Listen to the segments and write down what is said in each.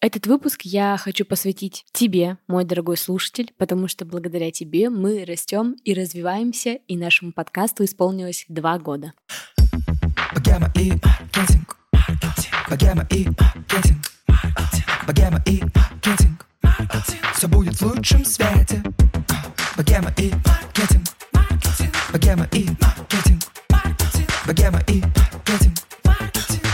Этот выпуск я хочу посвятить тебе, мой дорогой слушатель, потому что благодаря тебе мы растем и развиваемся, и нашему подкасту исполнилось два года. Все будет в лучшем свете.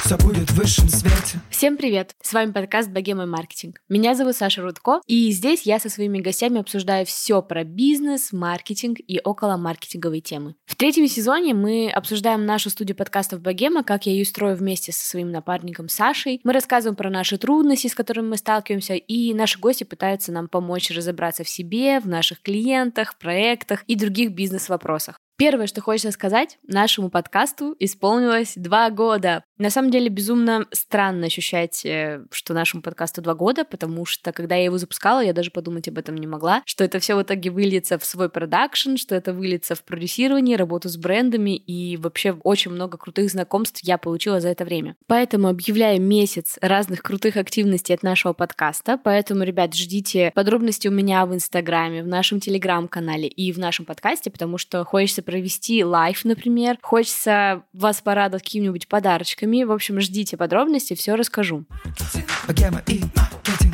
Все будет в высшем свете. Всем привет! С вами подкаст «Богема маркетинг». Меня зовут Саша Рудко, и здесь я со своими гостями обсуждаю все про бизнес, маркетинг и около маркетинговой темы. В третьем сезоне мы обсуждаем нашу студию подкастов «Богема», как я ее строю вместе со своим напарником Сашей. Мы рассказываем про наши трудности, с которыми мы сталкиваемся, и наши гости пытаются нам помочь разобраться в себе, в наших клиентах, проектах и других бизнес-вопросах. Первое, что хочется сказать, нашему подкасту исполнилось два года. На самом деле безумно странно ощущать, э, что нашему подкасту два года, потому что когда я его запускала, я даже подумать об этом не могла, что это все в итоге выльется в свой продакшн, что это выльется в продюсирование, работу с брендами и вообще очень много крутых знакомств я получила за это время. Поэтому объявляю месяц разных крутых активностей от нашего подкаста, поэтому, ребят, ждите подробности у меня в Инстаграме, в нашем Телеграм-канале и в нашем подкасте, потому что хочется провести live, например, хочется вас порадовать какими-нибудь подарочками. В общем, ждите подробности, все расскажу.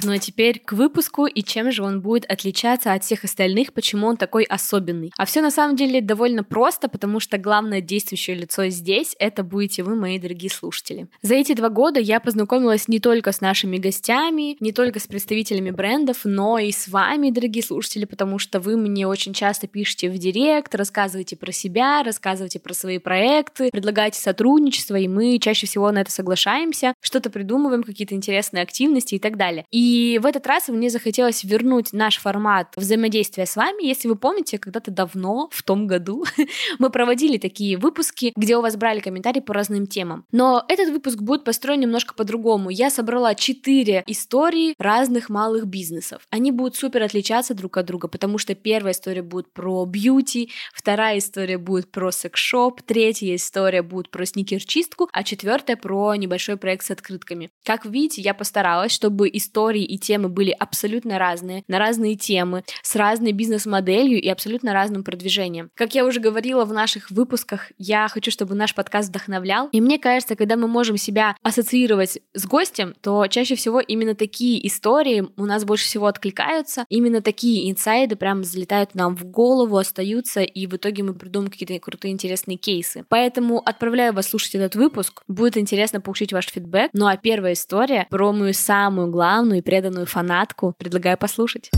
Ну а теперь к выпуску и чем же он будет отличаться от всех остальных, почему он такой особенный. А все на самом деле довольно просто, потому что главное действующее лицо здесь это будете вы, мои дорогие слушатели. За эти два года я познакомилась не только с нашими гостями, не только с представителями брендов, но и с вами, дорогие слушатели, потому что вы мне очень часто пишете в директ, рассказываете про себя, рассказывайте про свои проекты, предлагайте сотрудничество, и мы чаще всего на это соглашаемся, что-то придумываем, какие-то интересные активности и так далее. И в этот раз мне захотелось вернуть наш формат взаимодействия с вами. Если вы помните, когда-то давно, в том году, мы проводили такие выпуски, где у вас брали комментарии по разным темам. Но этот выпуск будет построен немножко по-другому. Я собрала четыре истории разных малых бизнесов. Они будут супер отличаться друг от друга, потому что первая история будет про бьюти, вторая история будет про секс-шоп, третья история будет про сникер-чистку, а четвертая про небольшой проект с открытками. Как видите, я постаралась, чтобы истории истории и темы были абсолютно разные, на разные темы, с разной бизнес-моделью и абсолютно разным продвижением. Как я уже говорила в наших выпусках, я хочу, чтобы наш подкаст вдохновлял. И мне кажется, когда мы можем себя ассоциировать с гостем, то чаще всего именно такие истории у нас больше всего откликаются. Именно такие инсайды прям залетают нам в голову, остаются, и в итоге мы придумаем какие-то крутые интересные кейсы. Поэтому отправляю вас слушать этот выпуск. Будет интересно получить ваш фидбэк. Ну а первая история про мою самую главную и преданную фанатку. Предлагаю послушать.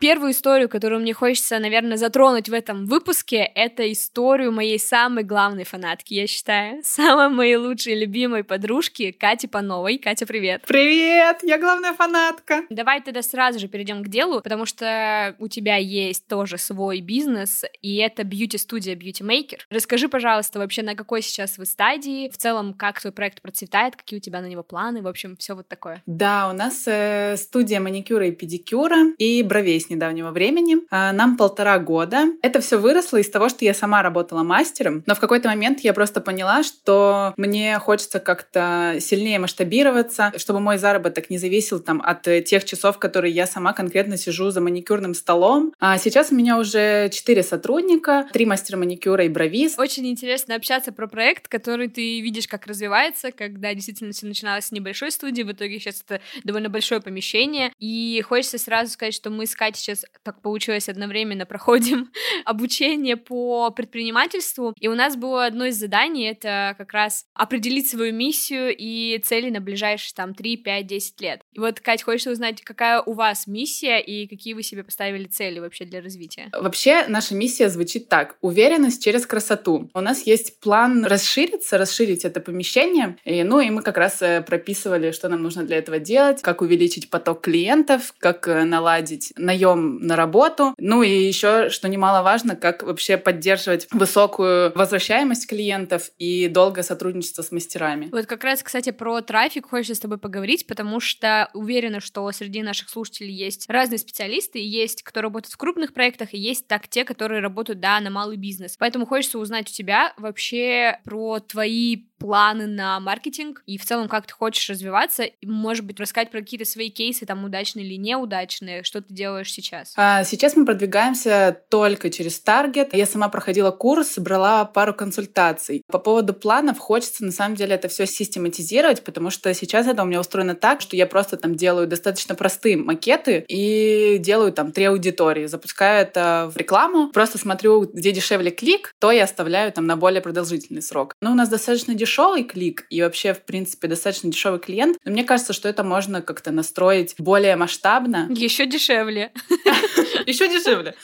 Первую историю, которую мне хочется, наверное, затронуть в этом выпуске, это историю моей самой главной фанатки, я считаю, самой моей лучшей любимой подружки Кати Пановой. Катя, привет! Привет! Я главная фанатка! Давай тогда сразу же перейдем к делу, потому что у тебя есть тоже свой бизнес, и это бьюти-студия Beauty Maker. Расскажи, пожалуйста, вообще, на какой сейчас вы стадии, в целом, как твой проект процветает, какие у тебя на него планы, в общем, все вот такое. Да, у нас э, студия маникюра и педикюра и бровей недавнего времени. А, нам полтора года. Это все выросло из того, что я сама работала мастером, но в какой-то момент я просто поняла, что мне хочется как-то сильнее масштабироваться, чтобы мой заработок не зависел там от тех часов, которые я сама конкретно сижу за маникюрным столом. А сейчас у меня уже четыре сотрудника, три мастера маникюра и бровист. Очень интересно общаться про проект, который ты видишь, как развивается, когда действительно все начиналось с небольшой студии, в итоге сейчас это довольно большое помещение, и хочется сразу сказать, что мы с Катей сейчас так получилось одновременно проходим обучение по предпринимательству, и у нас было одно из заданий, это как раз определить свою миссию и цели на ближайшие там 3, 5, 10 лет. И вот, Кать, хочется узнать, какая у вас миссия и какие вы себе поставили цели вообще для развития? Вообще, наша миссия звучит так. Уверенность через красоту. У нас есть план расшириться, расширить это помещение. И, ну, и мы как раз э, прописывали, что нам нужно для этого делать, как увеличить поток клиентов, как э, наладить наем идем на работу. Ну и еще, что немаловажно, как вообще поддерживать высокую возвращаемость клиентов и долгое сотрудничество с мастерами. Вот как раз, кстати, про трафик хочется с тобой поговорить, потому что уверена, что среди наших слушателей есть разные специалисты, есть кто работает в крупных проектах, и есть так те, которые работают, да, на малый бизнес. Поэтому хочется узнать у тебя вообще про твои планы на маркетинг и в целом, как ты хочешь развиваться, и, может быть, рассказать про какие-то свои кейсы, там, удачные или неудачные, что ты делаешь сейчас? А, сейчас мы продвигаемся только через Таргет. Я сама проходила курс, брала пару консультаций. По поводу планов хочется, на самом деле, это все систематизировать, потому что сейчас это у меня устроено так, что я просто там делаю достаточно простые макеты и делаю там три аудитории, запускаю это в рекламу, просто смотрю, где дешевле клик, то я оставляю там на более продолжительный срок. Но у нас достаточно дешевый клик и вообще, в принципе, достаточно дешевый клиент, но мне кажется, что это можно как-то настроить более масштабно. Еще дешевле. Еще дешевле.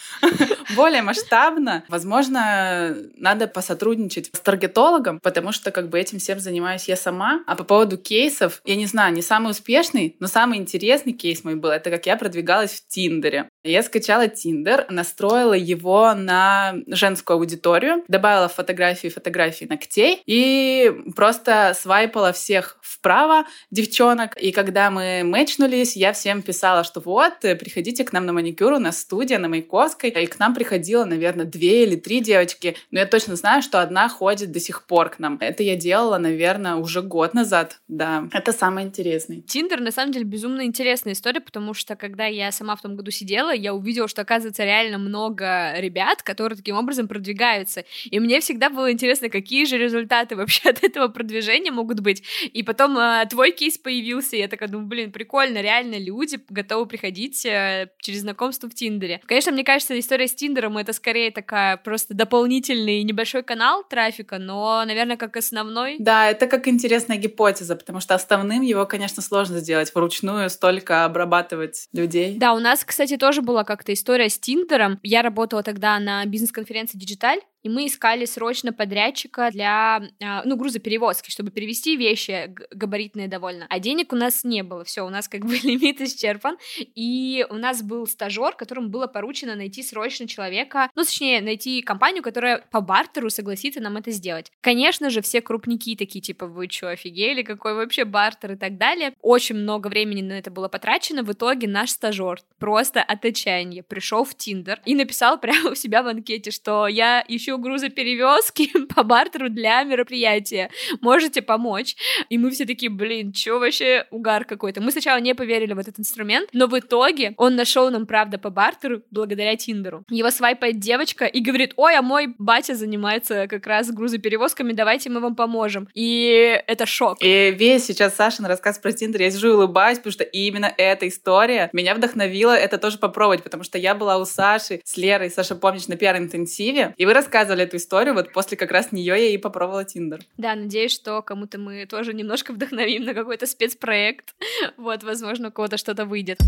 Более масштабно. Возможно, надо посотрудничать с таргетологом, потому что как бы этим всем занимаюсь я сама. А по поводу кейсов, я не знаю, не самый успешный, но самый интересный кейс мой был, это как я продвигалась в Тиндере. Я скачала Тиндер, настроила его на женскую аудиторию, добавила фотографии, фотографии ногтей и просто свайпала всех вправо, девчонок. И когда мы мэчнулись, я всем писала, что вот, приходите к нам на маникюр, у нас студия на Маяковской. И к нам приходило, наверное, две или три девочки. Но я точно знаю, что одна ходит до сих пор к нам. Это я делала, наверное, уже год назад. Да, это самое интересное. Тиндер, на самом деле, безумно интересная история, потому что когда я сама в том году сидела, я увидела, что, оказывается, реально много ребят, которые таким образом продвигаются. И мне всегда было интересно, какие же результаты вообще от этого продвижения могут быть. И потом э, твой кейс появился, и я такая думаю, блин, прикольно, реально люди готовы приходить э, через знакомство в Тиндере. Конечно, мне кажется, история с Тиндером это скорее такая просто дополнительный небольшой канал трафика, но, наверное, как основной. Да, это как интересная гипотеза, потому что основным его, конечно, сложно сделать вручную, столько обрабатывать людей. Да, у нас, кстати, тоже была как-то история с Тиндером. Я работала тогда на бизнес-конференции Digital, и мы искали срочно подрядчика для, а, ну, грузоперевозки, чтобы перевести вещи габаритные довольно. А денег у нас не было, все, у нас как бы лимит исчерпан, и у нас был стажер, которому было поручено найти срочно человека, ну, точнее, найти компанию, которая по бартеру согласится нам это сделать. Конечно же, все крупники такие, типа, вы что, офигели, какой вообще бартер и так далее. Очень много времени на это было потрачено, в итоге наш стажер просто от отчаяния пришел в Тиндер и написал прямо у себя в анкете, что я ищу грузоперевозки по бартеру для мероприятия. Можете помочь? И мы все такие, блин, чё вообще угар какой-то. Мы сначала не поверили в этот инструмент, но в итоге он нашел нам, правда, по бартеру благодаря Тиндеру. Его свайпает девочка и говорит, ой, а мой батя занимается как раз грузоперевозками, давайте мы вам поможем. И это шок. И весь сейчас Сашин рассказ про Тиндер, я сижу и улыбаюсь, потому что именно эта история меня вдохновила это тоже попробовать, потому что я была у Саши с Лерой, Саша, помнишь, на пиар-интенсиве, и вы рассказывали рассказывали эту историю, вот после как раз нее я и попробовала Тиндер. Да, надеюсь, что кому-то мы тоже немножко вдохновим на какой-то спецпроект. Вот, возможно, у кого-то что-то выйдет.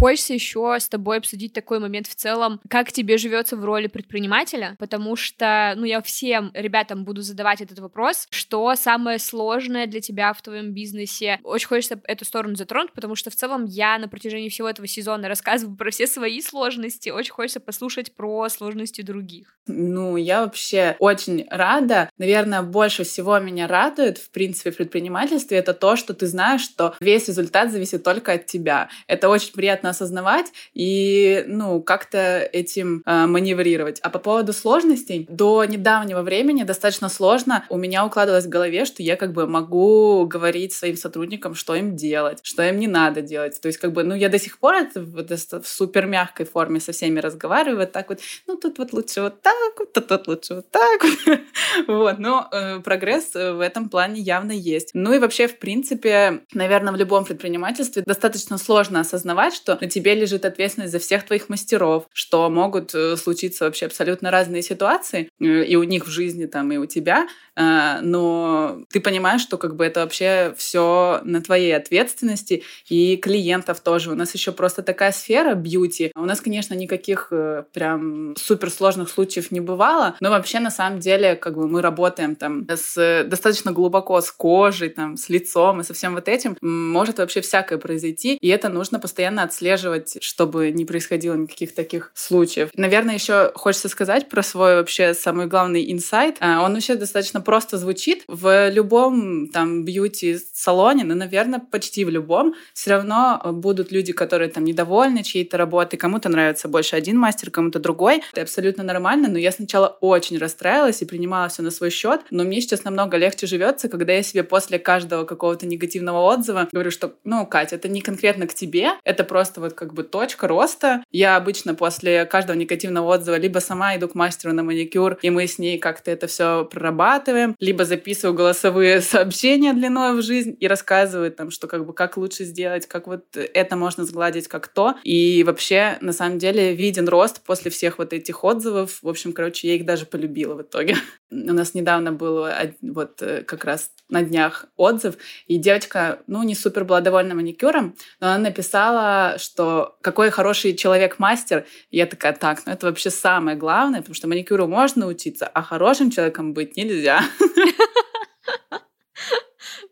Хочется еще с тобой обсудить такой момент в целом, как тебе живется в роли предпринимателя, потому что, ну, я всем ребятам буду задавать этот вопрос, что самое сложное для тебя в твоем бизнесе. Очень хочется эту сторону затронуть, потому что в целом я на протяжении всего этого сезона рассказываю про все свои сложности, очень хочется послушать про сложности других. Ну, я вообще очень рада. Наверное, больше всего меня радует, в принципе, в предпринимательстве, это то, что ты знаешь, что весь результат зависит только от тебя. Это очень приятно осознавать и, ну, как-то этим э, маневрировать. А по поводу сложностей, до недавнего времени достаточно сложно у меня укладывалось в голове, что я как бы могу говорить своим сотрудникам, что им делать, что им не надо делать. То есть как бы, ну, я до сих пор это в, супер мягкой форме со всеми разговариваю, вот так вот, ну, тут вот лучше вот так вот, тут, тут лучше вот так вот. вот, но э, прогресс в этом плане явно есть. Ну и вообще, в принципе, наверное, в любом предпринимательстве достаточно сложно осознавать, что на тебе лежит ответственность за всех твоих мастеров, что могут э, случиться вообще абсолютно разные ситуации э, и у них в жизни там, и у тебя, э, но ты понимаешь, что как бы это вообще все на твоей ответственности и клиентов тоже. У нас еще просто такая сфера бьюти. У нас, конечно, никаких прям суперсложных случаев не бывало, но вообще на самом деле как бы мы работаем там с достаточно глубоко с кожей, там, с лицом и со всем вот этим. Может вообще всякое произойти, и это нужно постоянно отслеживать отслеживать, чтобы не происходило никаких таких случаев. Наверное, еще хочется сказать про свой вообще самый главный инсайт. А, он вообще достаточно просто звучит. В любом там бьюти-салоне, ну, наверное, почти в любом, все равно будут люди, которые там недовольны чьей-то работой, кому-то нравится больше один мастер, кому-то другой. Это абсолютно нормально, но я сначала очень расстраивалась и принимала все на свой счет, но мне сейчас намного легче живется, когда я себе после каждого какого-то негативного отзыва говорю, что, ну, Катя, это не конкретно к тебе, это просто вот как бы точка роста. Я обычно после каждого негативного отзыва либо сама иду к мастеру на маникюр, и мы с ней как-то это все прорабатываем, либо записываю голосовые сообщения длиной в жизнь и рассказываю там, что как бы как лучше сделать, как вот это можно сгладить, как то. И вообще, на самом деле, виден рост после всех вот этих отзывов. В общем, короче, я их даже полюбила в итоге. У нас недавно был вот э, как раз на днях отзыв, и девочка, ну, не супер была довольна маникюром, но она написала, что какой хороший человек-мастер. Я такая, так, ну это вообще самое главное, потому что маникюру можно учиться, а хорошим человеком быть нельзя.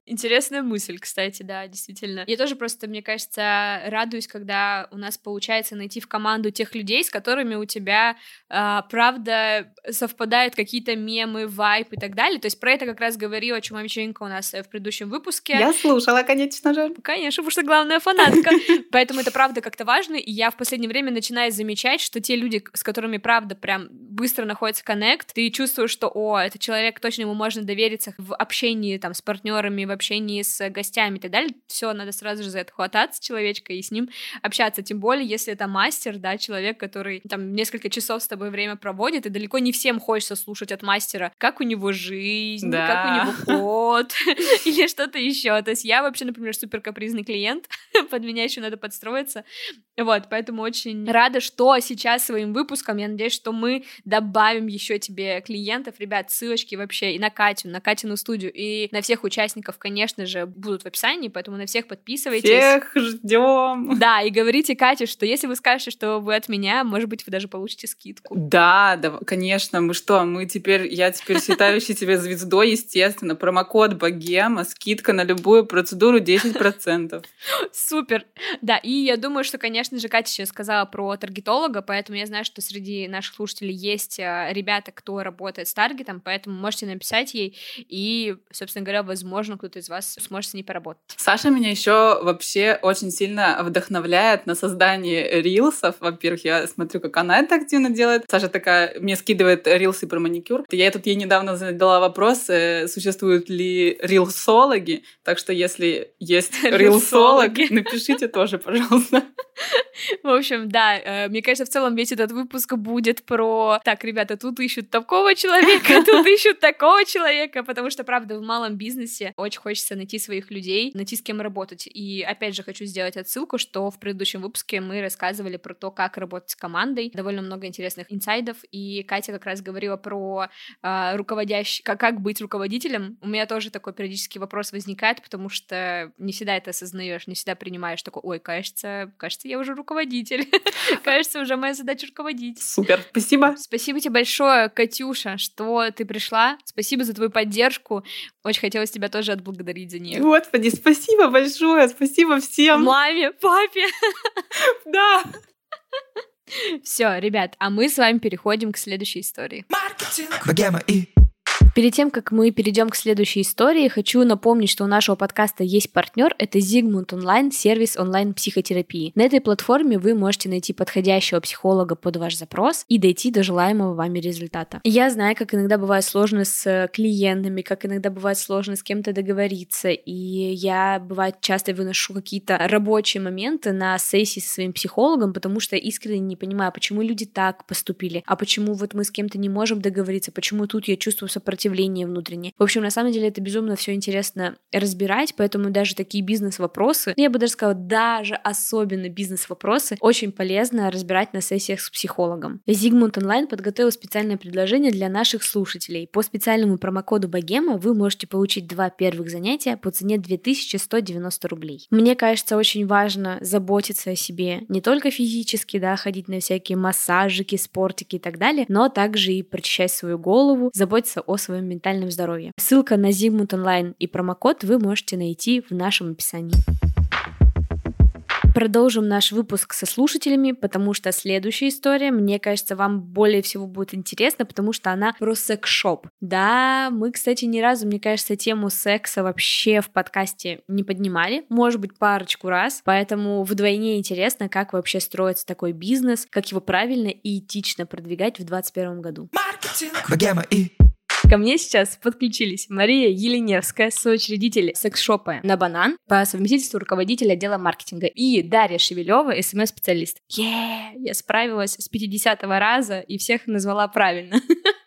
Интересная мысль, кстати, да, действительно. Я тоже просто, мне кажется, радуюсь, когда у нас получается найти в команду тех людей, с которыми у тебя, э, правда, совпадают какие-то мемы, вайп и так далее. То есть про это как раз говорила Чумовиченко у нас э, в предыдущем выпуске. Я слушала, конечно же. Конечно, потому что главная фанатка. Поэтому это правда как-то важно, и я в последнее время начинаю замечать, что те люди, с которыми, правда, прям быстро находится коннект, ты чувствуешь, что, о, это человек, точно ему можно довериться в общении там с партнерами, в общении с гостями и так далее, все, надо сразу же за это хвататься человечка и с ним общаться, тем более, если это мастер, да, человек, который там несколько часов с тобой время проводит, и далеко не всем хочется слушать от мастера, как у него жизнь, да. как у него ход, или что-то еще. То есть я вообще, например, супер капризный клиент, под меня еще надо подстроиться. Вот, поэтому очень рада, что сейчас своим выпуском, я надеюсь, что мы добавим еще тебе клиентов. Ребят, ссылочки вообще и на Катю, на Катину студию, и на всех участников, конечно же, будут в описании, поэтому на всех подписывайтесь. Всех ждем. Да, и говорите Кате, что если вы скажете, что вы от меня, может быть, вы даже получите скидку. Да, да, конечно. Мы что, мы теперь, я теперь считающий тебя звездой, естественно. Промокод Богема, скидка на любую процедуру 10%. Супер. Да, и я думаю, что, конечно же, Катя сейчас сказала про таргетолога, поэтому я знаю, что среди наших слушателей есть а, ребята, кто работает с таргетом, поэтому можете написать ей, и, собственно говоря, возможно, кто-то из вас сможет с ней поработать. Саша меня еще вообще очень сильно вдохновляет на создание рилсов. Во-первых, я смотрю, как она это активно делает. Саша такая мне скидывает рилсы про маникюр. Я тут ей недавно задала вопрос, э, существуют ли рилсологи. Так что если есть рилсологи, напишите тоже, пожалуйста. В общем, да, э, мне кажется, в целом весь этот выпуск будет про так, ребята, тут ищут такого человека, тут ищут такого человека, потому что, правда, в малом бизнесе очень хочется найти своих людей, найти с кем работать. И опять же хочу сделать отсылку, что в предыдущем выпуске мы рассказывали про то, как работать с командой, довольно много интересных инсайдов, и Катя как раз говорила про э, руководящий, как, как быть руководителем. У меня тоже такой периодический вопрос возникает, потому что не всегда это осознаешь, не всегда принимаешь такой, ой, кажется, кажется, я уже руководитель. кажется, уже моя задача руководить. Супер, спасибо. Спасибо тебе большое, Катюша, что ты пришла. Спасибо за твою поддержку. Очень хотелось тебя тоже отблагодарить за нее. Господи, спасибо большое, спасибо всем. Маме, папе. Да. Все, ребят, а мы с вами переходим к следующей истории. Маркетинг. Богема и Перед тем, как мы перейдем к следующей истории, хочу напомнить, что у нашего подкаста есть партнер, это Zigmund Online, сервис онлайн-психотерапии. На этой платформе вы можете найти подходящего психолога под ваш запрос и дойти до желаемого вами результата. Я знаю, как иногда бывает сложно с клиентами, как иногда бывает сложно с кем-то договориться, и я, бывает, часто выношу какие-то рабочие моменты на сессии со своим психологом, потому что искренне не понимаю, почему люди так поступили, а почему вот мы с кем-то не можем договориться, почему тут я чувствую сопротивление сопротивление внутреннее. В общем, на самом деле это безумно все интересно разбирать, поэтому даже такие бизнес-вопросы, ну, я бы даже сказала, даже особенно бизнес-вопросы, очень полезно разбирать на сессиях с психологом. Зигмунд Онлайн подготовил специальное предложение для наших слушателей. По специальному промокоду Богема вы можете получить два первых занятия по цене 2190 рублей. Мне кажется, очень важно заботиться о себе не только физически, да, ходить на всякие массажики, спортики и так далее, но также и прочищать свою голову, заботиться о своем своем ментальном здоровье. Ссылка на Zigmund Online и промокод вы можете найти в нашем описании. продолжим наш выпуск со слушателями, потому что следующая история, мне кажется, вам более всего будет интересна, потому что она про секс-шоп. Да, мы, кстати, ни разу, мне кажется, тему секса вообще в подкасте не поднимали, может быть, парочку раз, поэтому вдвойне интересно, как вообще строится такой бизнес, как его правильно и этично продвигать в 2021 году. Богема и Ко мне сейчас подключились Мария Еленевская, соучредитель секс-шопа на банан, по совместительству руководитель отдела маркетинга, и Дарья Шевелева, СМС-специалист. Yeah! Я справилась с 50 раза и всех назвала правильно.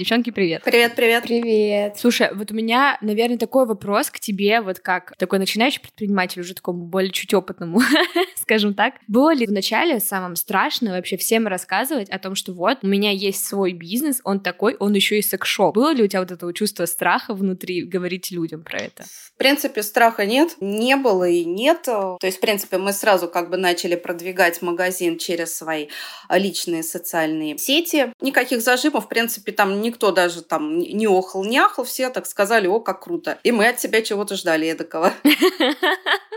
Девчонки, привет. Привет, привет. Привет. Слушай, вот у меня, наверное, такой вопрос к тебе, вот как такой начинающий предприниматель, уже такому более чуть опытному, скажем так. Было ли вначале самым страшно вообще всем рассказывать о том, что вот, у меня есть свой бизнес, он такой, он еще и секс-шоп. Было ли у тебя вот это чувство страха внутри говорить людям про это? В принципе, страха нет, не было и нет. То есть, в принципе, мы сразу как бы начали продвигать магазин через свои личные социальные сети. Никаких зажимов, в принципе, там никто даже там не охал, не ахал, все так сказали, о, как круто. И мы от себя чего-то ждали эдакого.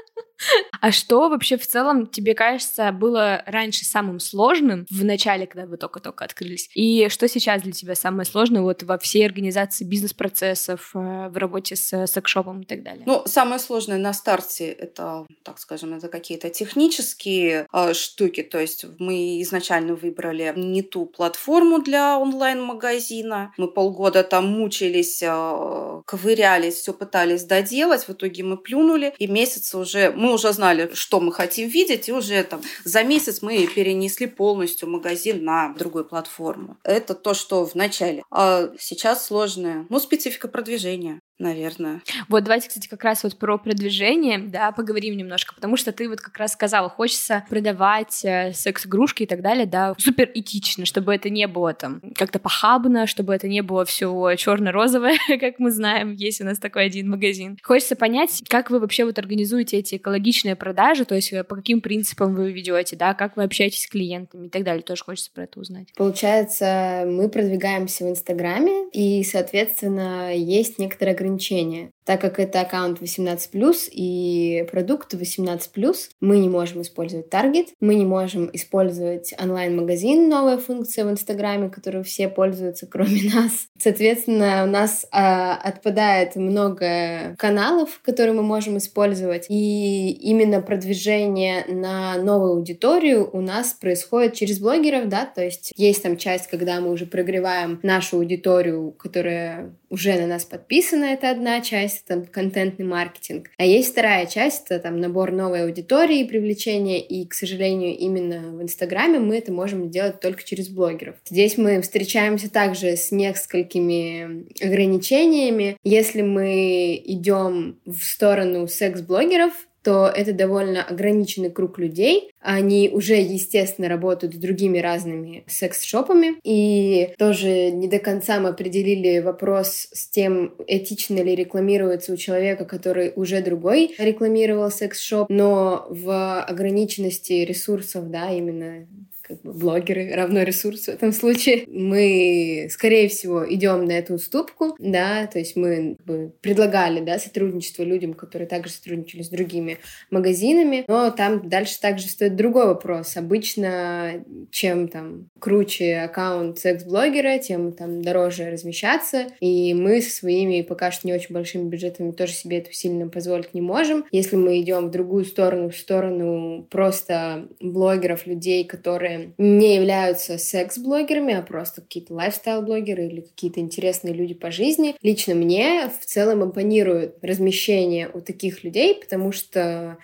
А что вообще в целом тебе кажется было раньше самым сложным в начале, когда вы только-только открылись? И что сейчас для тебя самое сложное вот во всей организации бизнес-процессов, э, в работе с секшопом и так далее? Ну, самое сложное на старте это, так скажем, это какие-то технические э, штуки. То есть мы изначально выбрали не ту платформу для онлайн-магазина. Мы полгода там мучились, э, ковырялись, все пытались доделать. В итоге мы плюнули, и месяц уже мы уже знали, что мы хотим видеть, и уже там за месяц мы перенесли полностью магазин на другую платформу. Это то, что в начале. А сейчас сложное. Ну, специфика продвижения наверное. Вот давайте, кстати, как раз вот про продвижение, да, поговорим немножко, потому что ты вот как раз сказала, хочется продавать э, секс-игрушки и так далее, да, супер этично, чтобы это не было там как-то похабно, чтобы это не было все черно-розовое, как мы знаем, есть у нас такой один магазин. Хочется понять, как вы вообще вот организуете эти экологичные продажи, то есть э, по каким принципам вы ведете, да, как вы общаетесь с клиентами и так далее, тоже хочется про это узнать. Получается, мы продвигаемся в Инстаграме, и, соответственно, есть некоторые ограничения. Так как это аккаунт 18+, и продукт 18+, мы не можем использовать таргет, мы не можем использовать онлайн-магазин, новая функция в Инстаграме, которую все пользуются, кроме нас. Соответственно, у нас а, отпадает много каналов, которые мы можем использовать, и именно продвижение на новую аудиторию у нас происходит через блогеров, да, то есть есть там часть, когда мы уже прогреваем нашу аудиторию, которая уже на нас подписана, это одна часть, это контентный маркетинг. А есть вторая часть, это там набор новой аудитории, привлечение, и, к сожалению, именно в Инстаграме мы это можем делать только через блогеров. Здесь мы встречаемся также с несколькими ограничениями. Если мы идем в сторону секс-блогеров, то это довольно ограниченный круг людей. Они уже, естественно, работают с другими разными секс-шопами. И тоже не до конца мы определили вопрос с тем, этично ли рекламируется у человека, который уже другой рекламировал секс-шоп, но в ограниченности ресурсов, да, именно как бы блогеры равно ресурс в этом случае. Мы, скорее всего, идем на эту уступку, да, то есть мы как бы, предлагали, да, сотрудничество людям, которые также сотрудничали с другими магазинами, но там дальше также стоит другой вопрос. Обычно, чем там круче аккаунт секс-блогера, тем там дороже размещаться, и мы со своими пока что не очень большими бюджетами тоже себе это сильно позволить не можем. Если мы идем в другую сторону, в сторону просто блогеров, людей, которые не являются секс-блогерами, а просто какие-то лайфстайл-блогеры или какие-то интересные люди по жизни. Лично мне в целом импонирует размещение у таких людей, потому что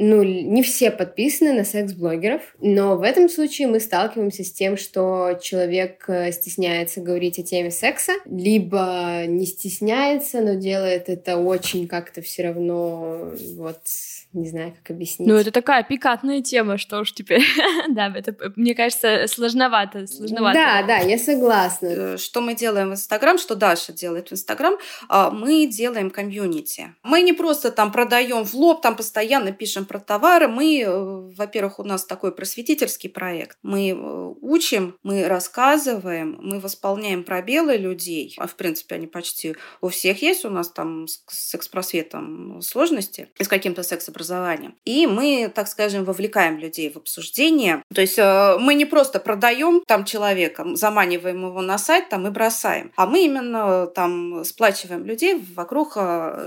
ну, не все подписаны на секс-блогеров, но в этом случае мы сталкиваемся с тем, что человек э, стесняется говорить о теме секса, либо не стесняется, но делает это очень как-то все равно вот не знаю, как объяснить. Ну, это такая пикантная тема, что уж теперь. да, это, мне кажется, сложновато, сложновато. Да, да, я согласна. Э, что мы делаем в Инстаграм, что Даша делает в Инстаграм, а, мы делаем комьюнити. Мы не просто там продаем в лоб, там постоянно пишем про товары, мы, э, во-первых, у нас такой просветительский проект. Мы э, учим, мы рассказываем, мы восполняем пробелы людей. А в принципе они почти у всех есть. У нас там с секс-просветом сложности и с каким-то секс-образованием. И мы, так скажем, вовлекаем людей в обсуждение. То есть э, мы не просто продаем там человека, заманиваем его на сайт там и бросаем, а мы именно там сплачиваем людей вокруг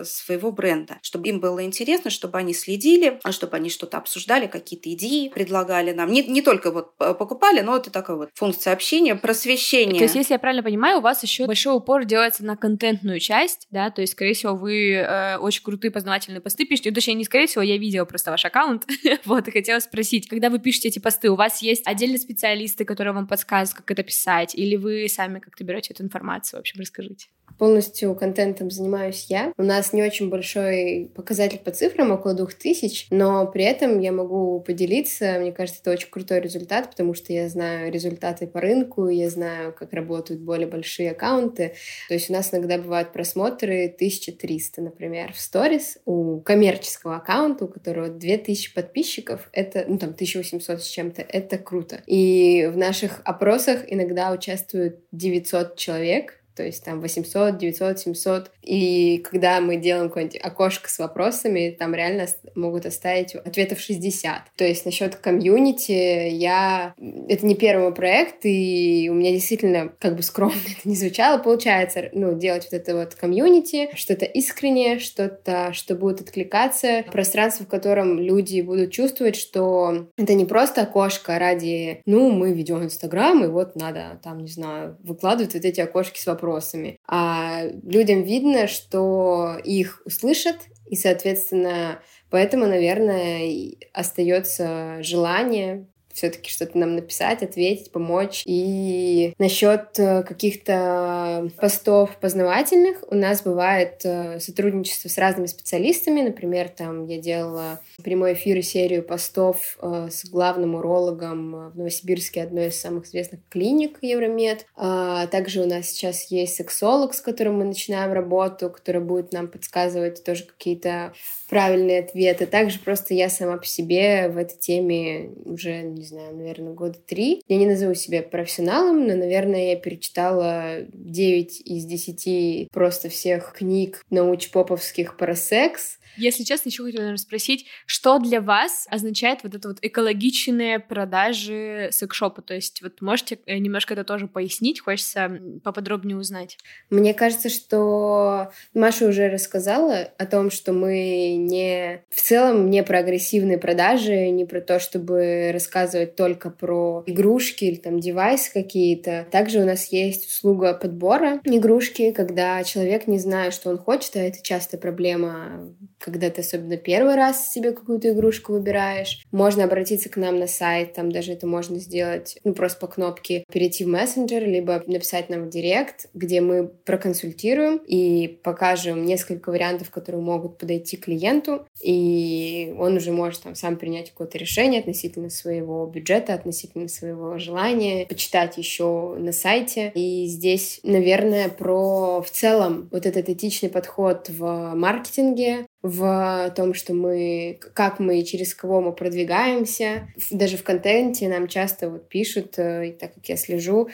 своего бренда, чтобы им было интересно, чтобы они следили, чтобы они что-то обсуждали, какие-то идеи предлагали нам. Не, не только вот покупали, но это такая вот функция общения, просвещения. То есть, если я правильно понимаю, у вас еще большой упор делается на контентную часть, да, то есть, скорее всего, вы э, очень крутые познавательные посты пишете, точнее, не скорее всего, я видела просто ваш аккаунт, вот, и хотела спросить, когда вы пишете эти посты, у вас есть отдельные специалисты, которые вам подсказывают, как это писать, или вы сами как-то берете эту информацию, в общем, расскажите. Полностью контентом занимаюсь я. У нас не очень большой показатель по цифрам, около двух тысяч, но при этом я могу поделиться. Мне кажется, это очень крутой результат, потому что я знаю результаты по рынку, я знаю, как работают более большие аккаунты. То есть у нас иногда бывают просмотры 1300, например, в сторис у коммерческого аккаунта, у которого 2000 подписчиков. Это, ну там, 1800 с чем-то. Это круто. И в наших опросах иногда участвуют 900 человек, то есть там 800, 900, 700. И когда мы делаем какое-нибудь окошко с вопросами, там реально могут оставить ответов 60. То есть насчет комьюнити я... Это не первый мой проект, и у меня действительно, как бы скромно это не звучало, получается, ну, делать вот это вот комьюнити, что-то искреннее, что-то, что будет откликаться, пространство, в котором люди будут чувствовать, что это не просто окошко ради, ну, мы ведем Инстаграм, и вот надо там, не знаю, выкладывать вот эти окошки с вопросами вопросами. А людям видно, что их услышат, и, соответственно, поэтому, наверное, остается желание все-таки что-то нам написать, ответить, помочь. И насчет э, каких-то постов познавательных у нас бывает э, сотрудничество с разными специалистами. Например, там я делала прямой эфир и серию постов э, с главным урологом в Новосибирске, одной из самых известных клиник Евромед. А также у нас сейчас есть сексолог, с которым мы начинаем работу, который будет нам подсказывать тоже какие-то правильные ответы. Также просто я сама по себе в этой теме уже, не знаю, наверное, года три. Я не назову себя профессионалом, но, наверное, я перечитала 9 из 10 просто всех книг научпоповских про секс. Если честно, еще хотела наверное, спросить, что для вас означает вот это вот экологичные продажи секшопа? То есть вот можете э, немножко это тоже пояснить? Хочется поподробнее узнать. Мне кажется, что Маша уже рассказала о том, что мы не в целом не про агрессивные продажи, не про то, чтобы рассказывать только про игрушки или там девайсы какие-то. Также у нас есть услуга подбора игрушки, когда человек не знает, что он хочет, а это часто проблема когда ты особенно первый раз себе какую-то игрушку выбираешь. Можно обратиться к нам на сайт, там даже это можно сделать, ну, просто по кнопке перейти в мессенджер, либо написать нам в директ, где мы проконсультируем и покажем несколько вариантов, которые могут подойти клиенту, и он уже может там сам принять какое-то решение относительно своего бюджета, относительно своего желания, почитать еще на сайте. И здесь, наверное, про в целом вот этот этичный подход в маркетинге, в том, что мы, как мы, через кого мы продвигаемся. Даже в контенте нам часто вот пишут, э, и так как я слежу,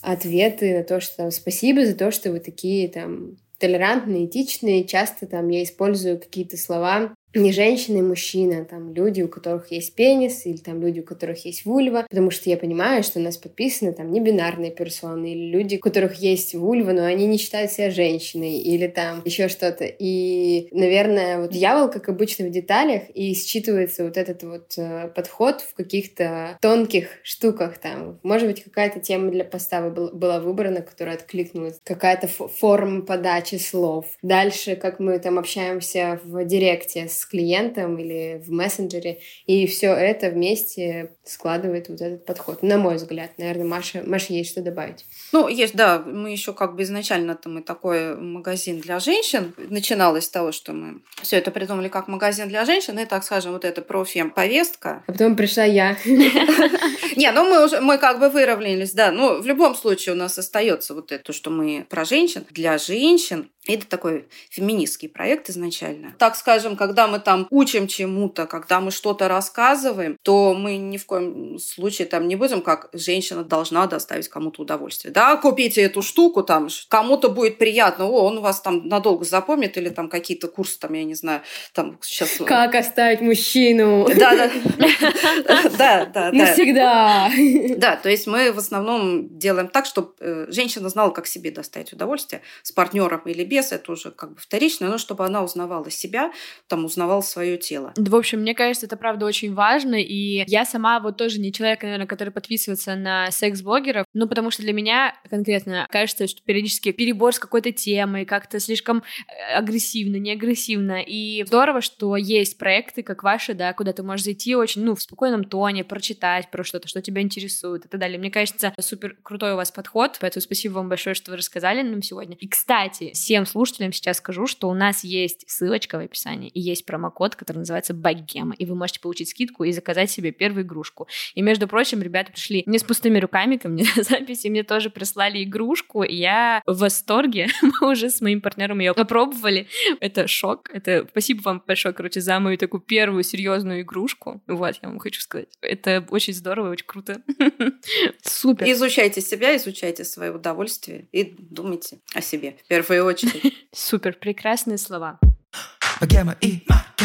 ответы на то, что там, спасибо за то, что вы такие там толерантные, этичные. Часто там я использую какие-то слова, не женщина и мужчина, там люди, у которых есть пенис, или там люди, у которых есть вульва, потому что я понимаю, что у нас подписаны там не бинарные персоны, или люди, у которых есть вульва, но они не считают себя женщиной, или там еще что-то. И, наверное, вот дьявол, как обычно, в деталях, и считывается вот этот вот э, подход в каких-то тонких штуках там. Может быть, какая-то тема для поста была выбрана, которая откликнулась, какая-то форма подачи слов. Дальше, как мы там общаемся в директе с клиентом или в мессенджере, и все это вместе складывает вот этот подход. На мой взгляд, наверное, Маша, Маша есть что добавить. Ну, есть, да, мы еще как бы изначально-то мы такой магазин для женщин. Начиналось с того, что мы все это придумали как магазин для женщин, и, так скажем, вот эта профи-повестка. А потом пришла я. Не, ну мы уже, мы как бы выровнялись, да. Ну, в любом случае у нас остается вот это, что мы про женщин, для женщин. Это такой феминистский проект изначально. Так скажем, когда мы мы там учим чему-то, когда мы что-то рассказываем, то мы ни в коем случае там не будем, как женщина должна доставить кому-то удовольствие. Да, купите эту штуку, там, кому-то будет приятно, о, он вас там надолго запомнит, или там какие-то курсы, там, я не знаю, там сейчас... Как оставить мужчину? Да, да. Да, да, да. Навсегда. Да, то есть мы в основном делаем так, чтобы э, женщина знала, как себе доставить удовольствие, с партнером или без, это уже как бы вторично, но чтобы она узнавала себя, там, узнавала свое тело. В общем, мне кажется, это правда очень важно, и я сама вот тоже не человек, наверное, который подписывается на секс-блогеров, ну, потому что для меня конкретно кажется, что периодически перебор с какой-то темой, как-то слишком э, агрессивно, не агрессивно, и здорово, что есть проекты, как ваши, да, куда ты можешь зайти очень, ну, в спокойном тоне, прочитать про что-то, что тебя интересует и так далее. Мне кажется, супер крутой у вас подход, поэтому спасибо вам большое, что вы рассказали нам сегодня. И, кстати, всем слушателям сейчас скажу, что у нас есть ссылочка в описании и есть промокод, который называется Багема, и вы можете получить скидку и заказать себе первую игрушку. И, между прочим, ребята пришли не с пустыми руками ко мне на записи, мне тоже прислали игрушку, и я в восторге. Мы уже с моим партнером ее попробовали. Это шок. Это спасибо вам большое, короче, за мою такую первую серьезную игрушку. Вот, я вам хочу сказать. Это очень здорово, очень круто. Супер. Изучайте себя, изучайте свое удовольствие и думайте о себе в первую очередь. Супер, прекрасные слова. Богема и маркетинг.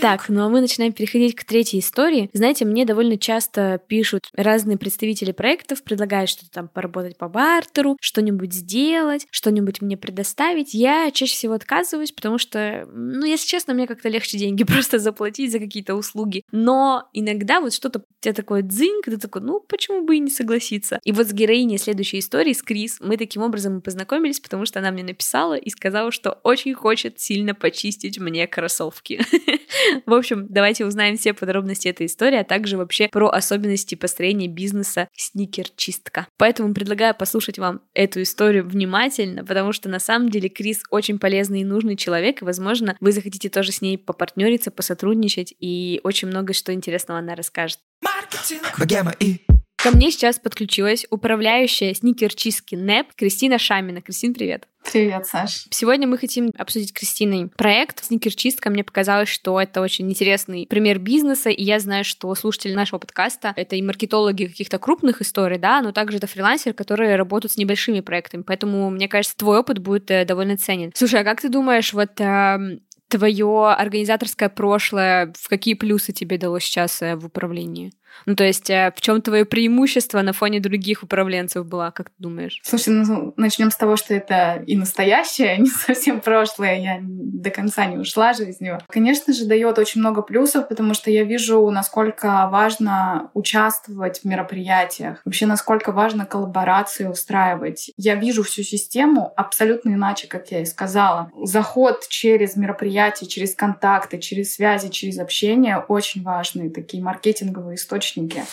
Так, ну а мы начинаем переходить к третьей истории. Знаете, мне довольно часто пишут разные представители проектов, предлагают что-то там поработать по бартеру, что-нибудь сделать, что-нибудь мне предоставить. Я чаще всего отказываюсь, потому что, ну, если честно, мне как-то легче деньги просто заплатить за какие-то услуги. Но иногда вот что-то тебя такое дзынь, ты такой, ну, почему бы и не согласиться? И вот с героиней следующей истории, с Крис, мы таким образом и познакомились, потому что она мне написала и сказала, что очень хочет сильно почистить мне кроссовки. В общем, давайте узнаем все подробности этой истории, а также вообще про особенности построения бизнеса сникер-чистка. Поэтому предлагаю послушать вам эту историю внимательно, потому что на самом деле Крис очень полезный и нужный человек, и, возможно, вы захотите тоже с ней попартнериться, посотрудничать, и очень много что интересного она расскажет. Богема и Ко мне сейчас подключилась управляющая сникер-чистки НЭП Кристина Шамина. Кристин, привет. Привет, Саш. Сегодня мы хотим обсудить Кристиной проект «Сникерчистка». Мне показалось, что это очень интересный пример бизнеса, и я знаю, что слушатели нашего подкаста — это и маркетологи каких-то крупных историй, да, но также это фрилансеры, которые работают с небольшими проектами, поэтому, мне кажется, твой опыт будет э, довольно ценен. Слушай, а как ты думаешь, вот э, твое организаторское прошлое, в какие плюсы тебе дало сейчас э, в управлении? Ну, то есть, э, в чем твое преимущество на фоне других управленцев было, как ты думаешь? Слушай, ну, начнем с того, что это и настоящее, не совсем прошлое. Я до конца не ушла жизнью. Конечно же, дает очень много плюсов, потому что я вижу, насколько важно участвовать в мероприятиях, вообще насколько важно коллаборации устраивать. Я вижу всю систему абсолютно иначе, как я и сказала. Заход через мероприятия, через контакты, через связи, через общение очень важные такие маркетинговые источники источники.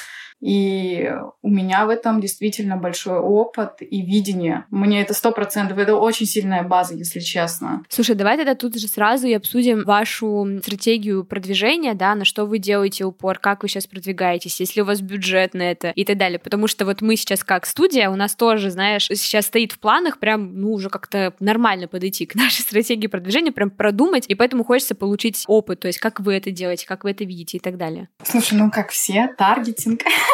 И у меня в этом действительно большой опыт и видение. Мне это сто процентов, это очень сильная база, если честно. Слушай, давай тогда тут же сразу и обсудим вашу стратегию продвижения, да, на что вы делаете упор, как вы сейчас продвигаетесь, если у вас бюджет на это и так далее. Потому что вот мы сейчас как студия, у нас тоже, знаешь, сейчас стоит в планах прям, ну, уже как-то нормально подойти к нашей стратегии продвижения, прям продумать, и поэтому хочется получить опыт, то есть как вы это делаете, как вы это видите и так далее. Слушай, ну как все, таргетинг.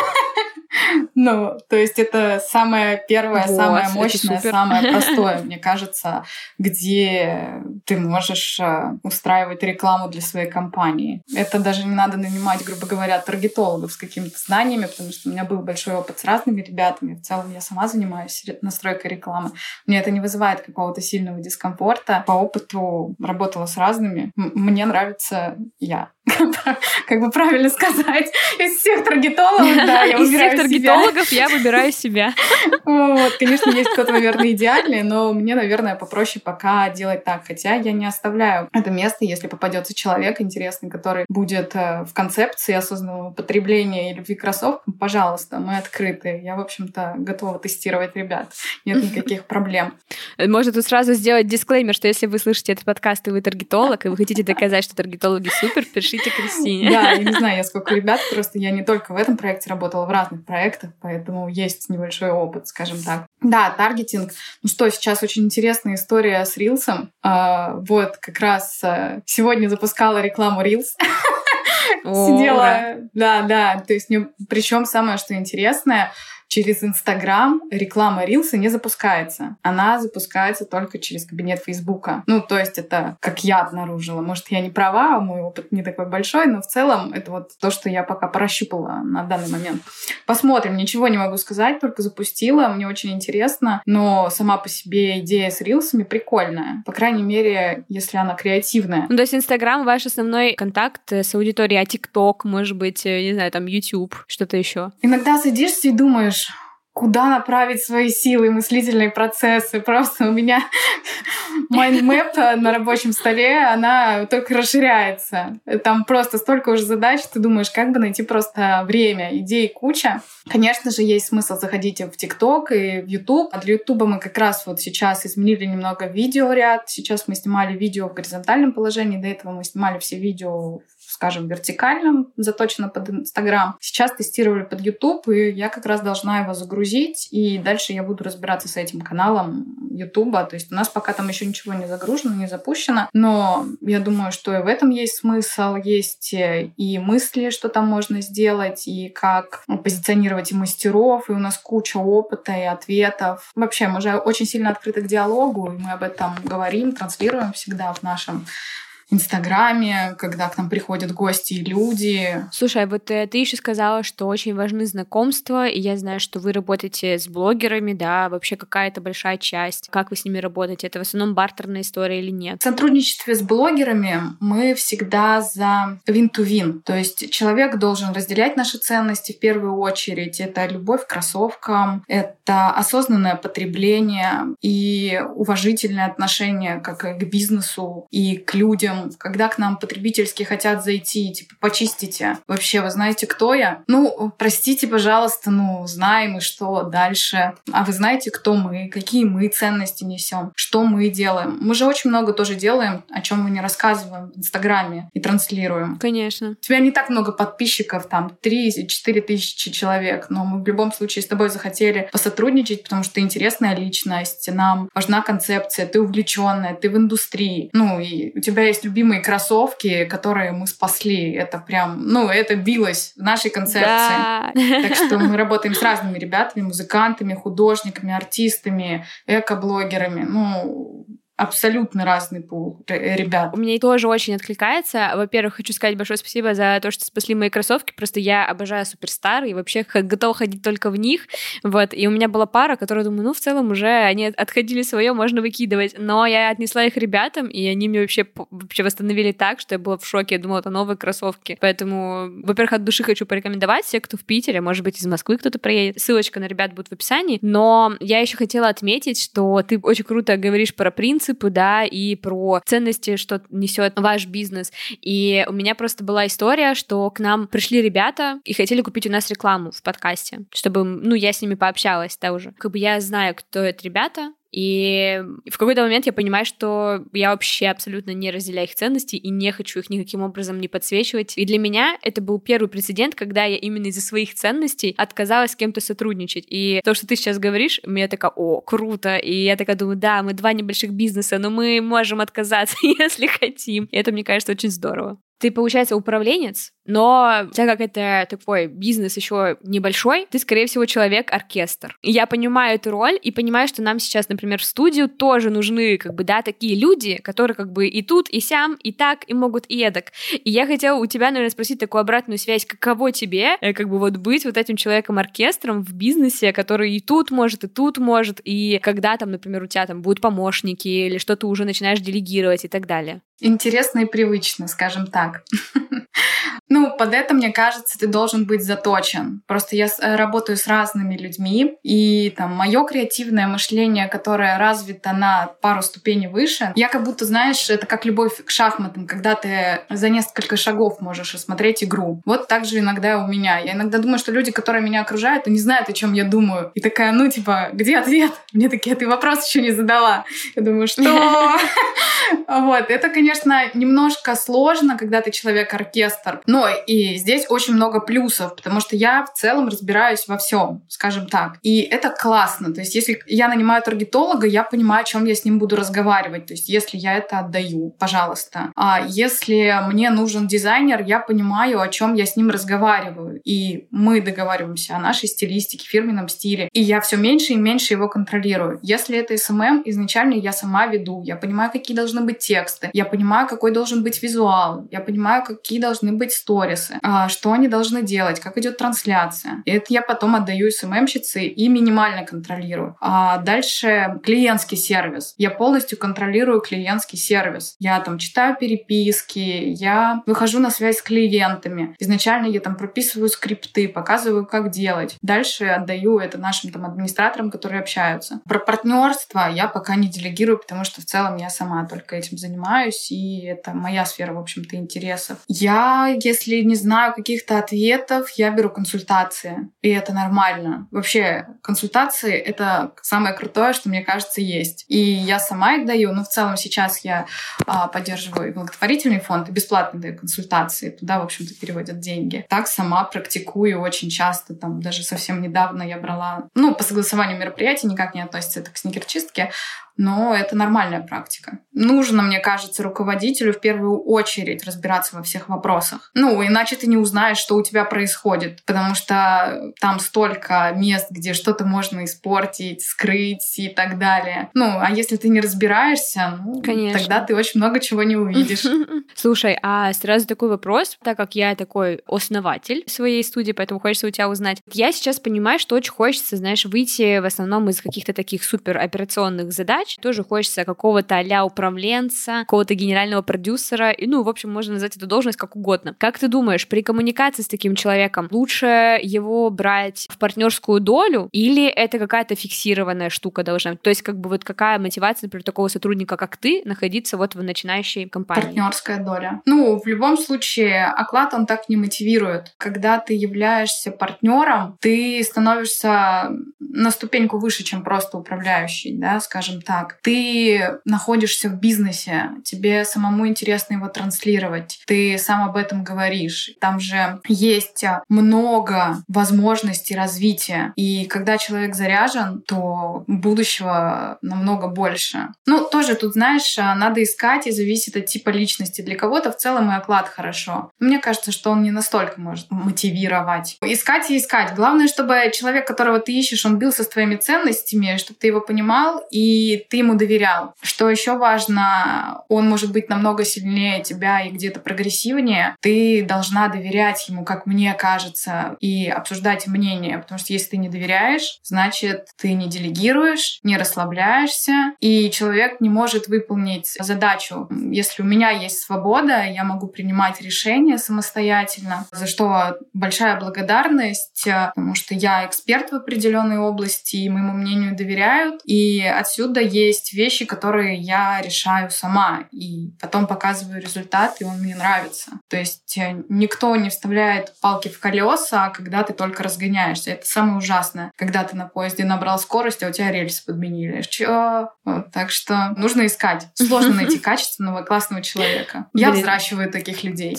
Ну, то есть это самое первое, вот, самое мощное, самое простое, мне кажется, где ты можешь э, устраивать рекламу для своей компании. Это даже не надо нанимать, грубо говоря, таргетологов с какими-то знаниями, потому что у меня был большой опыт с разными ребятами. В целом я сама занимаюсь настройкой рекламы. Мне это не вызывает какого-то сильного дискомфорта. По опыту работала с разными. Мне нравится я. Как бы правильно сказать, из всех таргетологов, да, я всех таргетологов я выбираю себя. Вот, конечно, есть кто-то, наверное, идеальный, но мне, наверное, попроще пока делать так. Хотя я не оставляю это место, если попадется человек интересный, который будет э, в концепции осознанного потребления и любви к кроссовкам, пожалуйста, мы открыты. Я, в общем-то, готова тестировать ребят. Нет никаких проблем. Можно тут сразу сделать дисклеймер, что если вы слышите этот подкаст, и вы таргетолог, и вы хотите доказать, что таргетологи супер, пишите Кристине. Да, я не знаю, я сколько ребят, просто я не только в этом проекте работала, в разных проектах, поэтому есть небольшой опыт, скажем так. Да, таргетинг. Ну что, сейчас очень интересная история с Рилсом. А, вот, как раз а, сегодня запускала рекламу Рилс. Сидела, да, да, то есть причем самое, что интересное, через Инстаграм реклама Рилса не запускается. Она запускается только через кабинет Фейсбука. Ну, то есть это как я обнаружила. Может, я не права, мой опыт не такой большой, но в целом это вот то, что я пока прощупала на данный момент. Посмотрим, ничего не могу сказать, только запустила, мне очень интересно, но сама по себе идея с рилсами прикольная. По крайней мере, если она креативная. Ну, то есть Инстаграм ваш основной контакт с аудиторией, а ТикТок, может быть, э, не знаю, там YouTube, что-то еще? Иногда садишься и думаешь, куда направить свои силы мыслительные процессы. Просто у меня mind map на рабочем столе, она только расширяется. Там просто столько уже задач, ты думаешь, как бы найти просто время, идей куча. Конечно же, есть смысл заходить в ТикТок и в Ютуб. А для Ютуба мы как раз вот сейчас изменили немного видеоряд. Сейчас мы снимали видео в горизонтальном положении, до этого мы снимали все видео скажем, вертикальном, заточено под Инстаграм. Сейчас тестировали под YouTube, и я как раз должна его загрузить, и дальше я буду разбираться с этим каналом Ютуба. То есть у нас пока там еще ничего не загружено, не запущено, но я думаю, что и в этом есть смысл, есть э, и мысли, что там можно сделать, и как позиционировать и мастеров, и у нас куча опыта и ответов. Вообще, мы же очень сильно открыты к диалогу, и мы об этом говорим, транслируем всегда в нашем Инстаграме, когда к нам приходят гости и люди. Слушай, а вот э, ты еще сказала, что очень важны знакомства, и я знаю, что вы работаете с блогерами, да, вообще какая-то большая часть. Как вы с ними работаете? Это в основном бартерная история или нет? В сотрудничестве с блогерами мы всегда за win-to-win. То есть человек должен разделять наши ценности в первую очередь. Это любовь к кроссовкам, это осознанное потребление и уважительное отношение как к бизнесу и к людям, когда к нам потребительские хотят зайти, типа, почистите. Вообще, вы знаете, кто я? Ну, простите, пожалуйста, ну, знаем и что дальше. А вы знаете, кто мы, какие мы ценности несем, что мы делаем. Мы же очень много тоже делаем, о чем мы не рассказываем в Инстаграме и транслируем. Конечно. У тебя не так много подписчиков, там, 3-4 тысячи человек, но мы в любом случае с тобой захотели посотрудничать, потому что ты интересная личность, нам важна концепция, ты увлеченная, ты в индустрии. Ну, и у тебя есть любимые кроссовки, которые мы спасли. Это прям, ну, это билось в нашей концепции. Да. Так что мы работаем с разными ребятами, музыкантами, художниками, артистами, эко-блогерами. Ну, абсолютно разный пул ребят. У меня тоже очень откликается. Во-первых, хочу сказать большое спасибо за то, что спасли мои кроссовки. Просто я обожаю суперстар и вообще готова ходить только в них. Вот. И у меня была пара, которая, думаю, ну, в целом уже они отходили свое, можно выкидывать. Но я отнесла их ребятам, и они мне вообще, вообще восстановили так, что я была в шоке. Я думала, это новые кроссовки. Поэтому, во-первых, от души хочу порекомендовать все, кто в Питере, может быть, из Москвы кто-то приедет. Ссылочка на ребят будет в описании. Но я еще хотела отметить, что ты очень круто говоришь про принцип принципы, да, и про ценности, что несет ваш бизнес. И у меня просто была история, что к нам пришли ребята и хотели купить у нас рекламу в подкасте, чтобы, ну, я с ними пообщалась, да, уже. Как бы я знаю, кто это ребята, и в какой-то момент я понимаю, что я вообще абсолютно не разделяю их ценности и не хочу их никаким образом не подсвечивать. И для меня это был первый прецедент, когда я именно из-за своих ценностей отказалась с кем-то сотрудничать. И то, что ты сейчас говоришь, мне такая, о, круто. И я такая думаю, да, мы два небольших бизнеса, но мы можем отказаться, если хотим. И это, мне кажется, очень здорово ты, получается, управленец, но так как это такой бизнес еще небольшой, ты, скорее всего, человек-оркестр. И я понимаю эту роль и понимаю, что нам сейчас, например, в студию тоже нужны, как бы, да, такие люди, которые как бы и тут, и сям, и так, и могут и эдак. И я хотела у тебя, наверное, спросить такую обратную связь, каково тебе, э, как бы, вот быть вот этим человеком-оркестром в бизнесе, который и тут может, и тут может, и когда там, например, у тебя там будут помощники или что ты уже начинаешь делегировать и так далее. Интересно и привычно, скажем так. Ну, под это, мне кажется, ты должен быть заточен. Просто я э, работаю с разными людьми, и там мое креативное мышление, которое развито на пару ступеней выше, я как будто, знаешь, это как любовь к шахматам, когда ты за несколько шагов можешь осмотреть игру. Вот так же иногда у меня. Я иногда думаю, что люди, которые меня окружают, они знают, о чем я думаю. И такая, ну, типа, где ответ? Мне такие, ты вопрос еще не задала. Я думаю, что? Вот, это, конечно, немножко сложно, когда ты человек-оркестр, но Ой, и здесь очень много плюсов, потому что я в целом разбираюсь во всем, скажем так. И это классно. То есть, если я нанимаю таргетолога, я понимаю, о чем я с ним буду разговаривать. То есть, если я это отдаю, пожалуйста. А если мне нужен дизайнер, я понимаю, о чем я с ним разговариваю. И мы договариваемся о нашей стилистике, фирменном стиле. И я все меньше и меньше его контролирую. Если это SMM, изначально я сама веду. Я понимаю, какие должны быть тексты. Я понимаю, какой должен быть визуал. Я понимаю, какие должны быть сторисы. А, что они должны делать, как идет трансляция. И это я потом отдаю СММщице и минимально контролирую. А дальше клиентский сервис. Я полностью контролирую клиентский сервис. Я там читаю переписки, я выхожу на связь с клиентами. Изначально я там прописываю скрипты, показываю, как делать. Дальше отдаю это нашим там администраторам, которые общаются. Про партнерство я пока не делегирую, потому что в целом я сама только этим занимаюсь, и это моя сфера, в общем-то, интересов. Я, если не знаю каких-то ответов, я беру консультации, и это нормально. Вообще, консультации — это самое крутое, что, мне кажется, есть. И я сама их даю, но в целом сейчас я а, поддерживаю благотворительный фонд и бесплатно даю консультации. Туда, в общем-то, переводят деньги. Так сама практикую очень часто. Там даже совсем недавно я брала... Ну, по согласованию мероприятий никак не относится это к сникерчистке, но это нормальная практика. Нужно, мне кажется, руководителю в первую очередь разбираться во всех вопросах. Ну, иначе ты не узнаешь, что у тебя происходит, потому что там столько мест, где что-то можно испортить, скрыть и так далее. Ну, а если ты не разбираешься, ну, Конечно. тогда ты очень много чего не увидишь. Слушай, а сразу такой вопрос, так как я такой основатель своей студии, поэтому хочется у тебя узнать. Я сейчас понимаю, что очень хочется, знаешь, выйти в основном из каких-то таких супер операционных задач, задач. Тоже хочется какого-то а управленца, какого-то генерального продюсера. И, ну, в общем, можно назвать эту должность как угодно. Как ты думаешь, при коммуникации с таким человеком лучше его брать в партнерскую долю или это какая-то фиксированная штука должна быть? То есть, как бы вот какая мотивация, например, такого сотрудника, как ты, находиться вот в начинающей компании? Партнерская доля. Ну, в любом случае, оклад он так не мотивирует. Когда ты являешься партнером, ты становишься на ступеньку выше, чем просто управляющий, да, скажем так так. Ты находишься в бизнесе, тебе самому интересно его транслировать, ты сам об этом говоришь. Там же есть много возможностей развития. И когда человек заряжен, то будущего намного больше. Ну, тоже тут, знаешь, надо искать и зависит от типа личности. Для кого-то в целом и оклад хорошо. Мне кажется, что он не настолько может мотивировать. Искать и искать. Главное, чтобы человек, которого ты ищешь, он бился с твоими ценностями, чтобы ты его понимал, и ты ему доверял. Что еще важно, он может быть намного сильнее тебя и где-то прогрессивнее. Ты должна доверять ему, как мне кажется, и обсуждать мнение. Потому что если ты не доверяешь, значит, ты не делегируешь, не расслабляешься, и человек не может выполнить задачу. Если у меня есть свобода, я могу принимать решения самостоятельно, за что большая благодарность, потому что я эксперт в определенной области, и моему мнению доверяют, и отсюда есть вещи, которые я решаю сама, и потом показываю результат, и он мне нравится. То есть э, никто не вставляет палки в колеса, когда ты только разгоняешься. Это самое ужасное. Когда ты на поезде набрал скорость, а у тебя рельсы подменили. Чё? Вот, так что нужно искать. Сложно найти качественного, классного человека. Я взращиваю таких людей.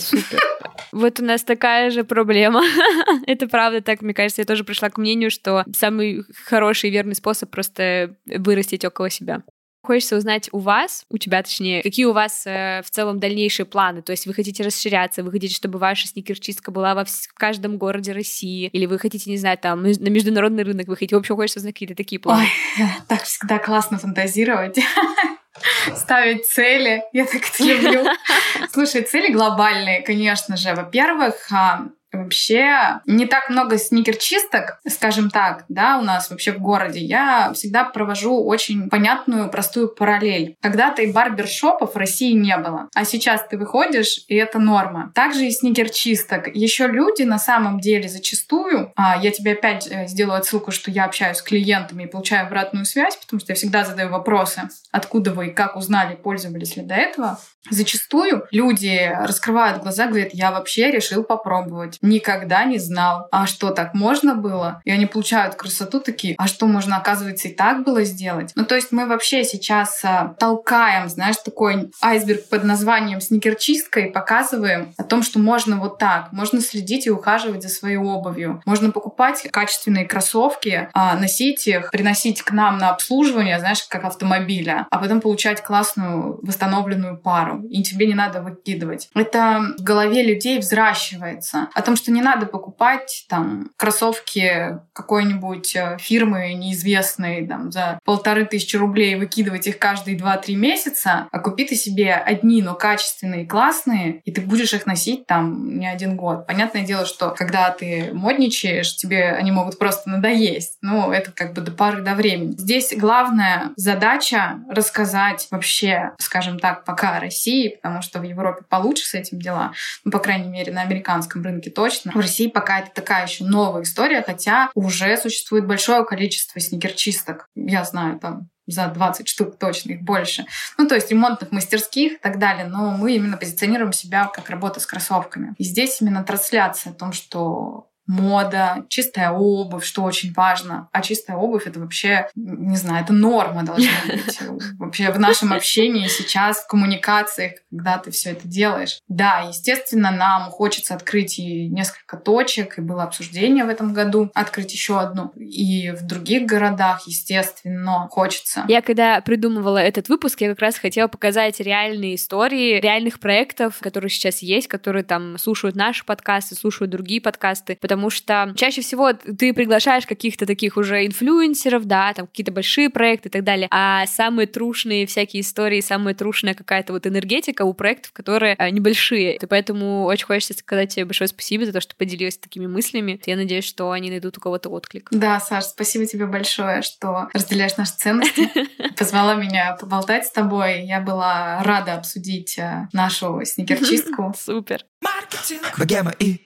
Вот у нас такая же проблема. Это правда так. Мне кажется, я тоже пришла к мнению, что самый хороший и верный способ просто вырастить около себя. Хочется узнать у вас, у тебя точнее, какие у вас э, в целом дальнейшие планы. То есть вы хотите расширяться, вы хотите, чтобы ваша сникерчистка была во в каждом городе России, или вы хотите, не знаю, там, на международный рынок вы хотите. В общем, хочется узнать какие-то такие планы. Ой, так всегда классно фантазировать. ставить цели. Я так это люблю. Слушай, цели глобальные, конечно же. Во-первых, а, Вообще не так много сникерчисток, скажем так, да, у нас вообще в городе. Я всегда провожу очень понятную, простую параллель. Когда-то и барбершопов в России не было, а сейчас ты выходишь, и это норма. Также и сникерчисток. Еще люди на самом деле зачастую, а, я тебе опять э, сделаю отсылку, что я общаюсь с клиентами и получаю обратную связь, потому что я всегда задаю вопросы, откуда вы и как узнали, пользовались ли до этого. Зачастую люди раскрывают глаза, говорят, я вообще решил попробовать. Никогда не знал. А что, так можно было? И они получают красоту такие, а что, можно, оказывается, и так было сделать? Ну, то есть мы вообще сейчас а, толкаем, знаешь, такой айсберг под названием сникерчистка и показываем о том, что можно вот так, можно следить и ухаживать за своей обувью, можно покупать качественные кроссовки, а, носить их, приносить к нам на обслуживание, знаешь, как автомобиля, а потом получать классную восстановленную пару. И тебе не надо выкидывать. Это в голове людей взращивается. О том, что не надо покупать там кроссовки какой-нибудь э, фирмы неизвестной там, за полторы тысячи рублей выкидывать их каждые два-три месяца, а купи ты себе одни, но качественные, классные, и ты будешь их носить там не один год. Понятное дело, что когда ты модничаешь, тебе они могут просто надоесть. Ну, это как бы до пары до времени. Здесь главная задача рассказать вообще, скажем так, пока о России, потому что в Европе получше с этим дела, ну, по крайней мере, на американском рынке точно. В России пока это такая еще новая история, хотя уже существует большое количество сникерчисток. Я знаю там за 20 штук точно, их больше. Ну, то есть ремонтных мастерских и так далее. Но мы именно позиционируем себя как работа с кроссовками. И здесь именно трансляция о том, что мода, чистая обувь, что очень важно. А чистая обувь это вообще, не знаю, это норма должна быть. Вообще в нашем общении сейчас, в коммуникациях, когда ты все это делаешь. Да, естественно, нам хочется открыть и несколько точек, и было обсуждение в этом году, открыть еще одну. И в других городах, естественно, хочется. Я когда придумывала этот выпуск, я как раз хотела показать реальные истории реальных проектов, которые сейчас есть, которые там слушают наши подкасты, слушают другие подкасты, потому что чаще всего ты приглашаешь каких-то таких уже инфлюенсеров, да, там какие-то большие проекты и так далее, а самые трушные всякие истории, самая трушная какая-то вот энергетика у проектов, которые а, небольшие. И поэтому очень хочется сказать тебе большое спасибо за то, что поделилась такими мыслями. Я надеюсь, что они найдут у кого-то отклик. Да, Саш, спасибо тебе большое, что разделяешь наши ценности. Позвала меня поболтать с тобой. Я была рада обсудить э, нашу сникерчистку. Супер. Богема и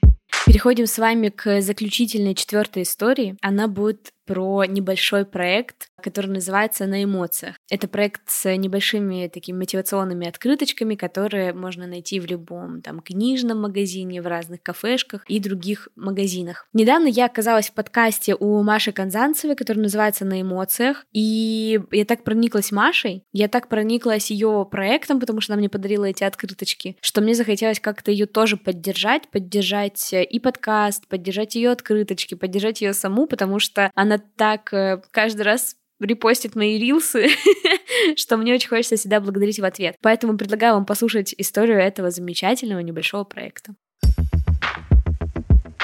Переходим с вами к заключительной четвертой истории. Она будет про небольшой проект, который называется «На эмоциях». Это проект с небольшими такими мотивационными открыточками, которые можно найти в любом там книжном магазине, в разных кафешках и других магазинах. Недавно я оказалась в подкасте у Маши Конзанцевой, который называется «На эмоциях», и я так прониклась Машей, я так прониклась ее проектом, потому что она мне подарила эти открыточки, что мне захотелось как-то ее тоже поддержать, поддержать и подкаст, поддержать ее открыточки, поддержать ее саму, потому что она так э, каждый раз репостит мои рилсы, что мне очень хочется всегда благодарить в ответ. Поэтому предлагаю вам послушать историю этого замечательного небольшого проекта.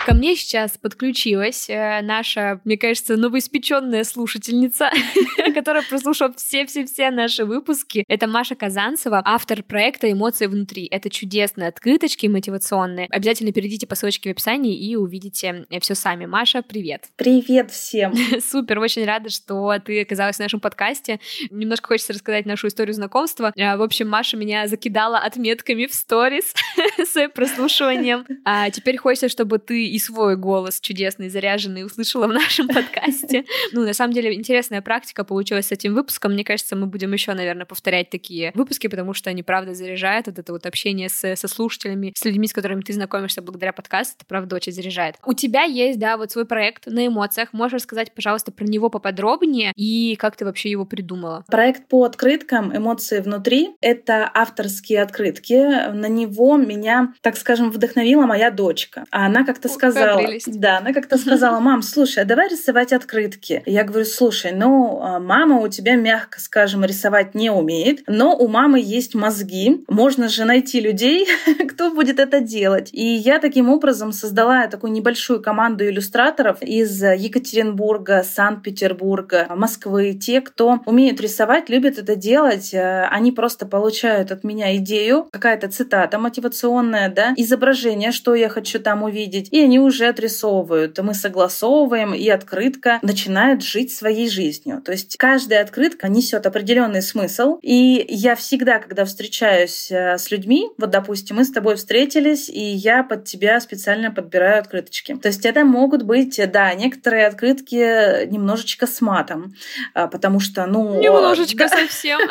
Ко мне сейчас подключилась э, наша, мне кажется, новоиспеченная слушательница, которая прослушала все-все-все наши выпуски. Это Маша Казанцева, автор проекта «Эмоции внутри». Это чудесные открыточки мотивационные. Обязательно перейдите по ссылочке в описании и увидите э, все сами. Маша, привет. Привет всем. Супер, очень рада, что ты оказалась в нашем подкасте. Немножко хочется рассказать нашу историю знакомства. Э, в общем, Маша меня закидала отметками в сторис с прослушиванием. А теперь хочется, чтобы ты и свой голос чудесный, заряженный услышала в нашем подкасте. Ну, на самом деле, интересная практика получилась с этим выпуском. Мне кажется, мы будем еще, наверное, повторять такие выпуски, потому что они, правда, заряжают. Вот это вот общение с, со слушателями, с людьми, с которыми ты знакомишься благодаря подкасту, это, правда, очень заряжает. У тебя есть, да, вот свой проект на эмоциях. Можешь рассказать, пожалуйста, про него поподробнее и как ты вообще его придумала? Проект по открыткам «Эмоции внутри» — это авторские открытки. На него меня, так скажем, вдохновила моя дочка. А она как-то сказала... Да, она как-то сказала, мам, слушай, а давай рисовать открытки. Я говорю, слушай, ну, а, мама у тебя, мягко скажем, рисовать не умеет, но у мамы есть мозги. Можно же найти людей, кто будет это делать. И я таким образом создала такую небольшую команду иллюстраторов из Екатеринбурга, Санкт-Петербурга, Москвы. Те, кто умеют рисовать, любят это делать, э, они просто получают от меня идею, какая-то цитата мотивационная, да, изображение, что я хочу там увидеть, и они уже отрисовывают. Мы согласовываем, и открытка начинает жить своей жизнью. То есть каждая открытка несет определенный смысл. И я всегда, когда встречаюсь э, с людьми, вот, допустим, мы с тобой встретились, и я под тебя специально подбираю открыточки. То есть это могут быть, да, некоторые открытки немножечко с матом, а, потому что, ну... Немножечко да. совсем.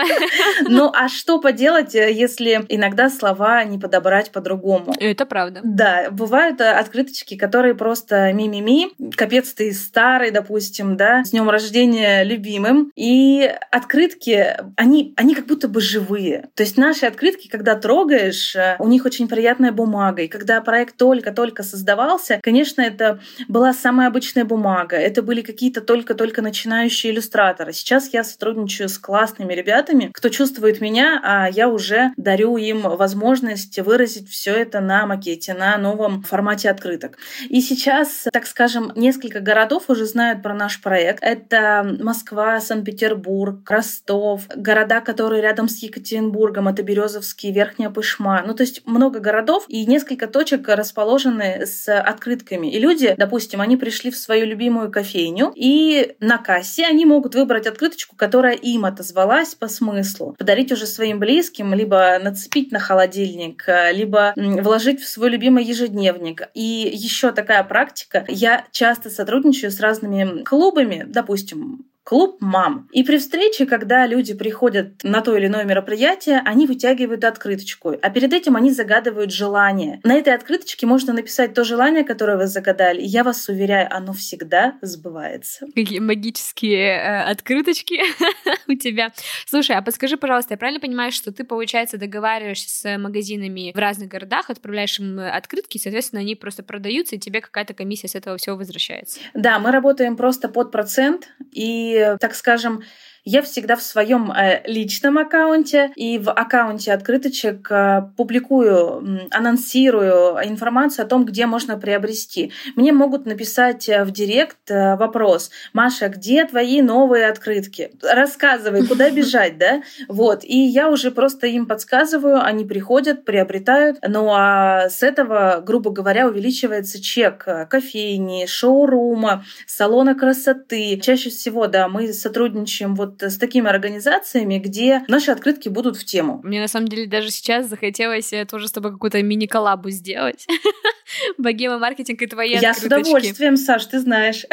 Ну, а что поделать, если иногда слова не подобрать по-другому? Это правда. Да, бывают э, открыточки открыточки, которые просто ми-ми-ми, капец ты старый, допустим, да, с днем рождения любимым. И открытки, они, они как будто бы живые. То есть наши открытки, когда трогаешь, у них очень приятная бумага. И когда проект только-только создавался, конечно, это была самая обычная бумага. Это были какие-то только-только начинающие иллюстраторы. Сейчас я сотрудничаю с классными ребятами, кто чувствует меня, а я уже дарю им возможность выразить все это на макете, на новом формате открыток. И сейчас, так скажем, несколько городов уже знают про наш проект. Это Москва, Санкт-Петербург, Ростов, города, которые рядом с Екатеринбургом, это Березовский, Верхняя Пышма. Ну, то есть много городов и несколько точек расположены с открытками. И люди, допустим, они пришли в свою любимую кофейню, и на кассе они могут выбрать открыточку, которая им отозвалась по смыслу. Подарить уже своим близким, либо нацепить на холодильник, либо вложить в свой любимый ежедневник. И еще такая практика. Я часто сотрудничаю с разными клубами, допустим, клуб мам. И при встрече, когда люди приходят на то или иное мероприятие, они вытягивают открыточку, а перед этим они загадывают желание. На этой открыточке можно написать то желание, которое вы загадали, и я вас уверяю, оно всегда сбывается. Какие магические э, открыточки у тебя. Слушай, а подскажи, пожалуйста, я правильно понимаю, что ты, получается, договариваешься с магазинами в разных городах, отправляешь им открытки, и, соответственно, они просто продаются, и тебе какая-то комиссия с этого всего возвращается? Да, мы работаем просто под процент, и так скажем, я всегда в своем э, личном аккаунте и в аккаунте открыточек э, публикую, анонсирую информацию о том, где можно приобрести. Мне могут написать э, в директ вопрос, Маша, где твои новые открытки? Рассказывай, куда бежать, да? Вот. И я уже просто им подсказываю, они приходят, приобретают. Ну а с этого, грубо говоря, увеличивается чек кофейни, шоурума, салона красоты. Чаще всего, да, мы сотрудничаем вот вот с такими организациями, где наши открытки будут в тему. Мне на самом деле даже сейчас захотелось э, тоже с тобой какую-то мини-коллабу сделать. Богема маркетинг и твои Я открыточки. с удовольствием, Саш, ты знаешь.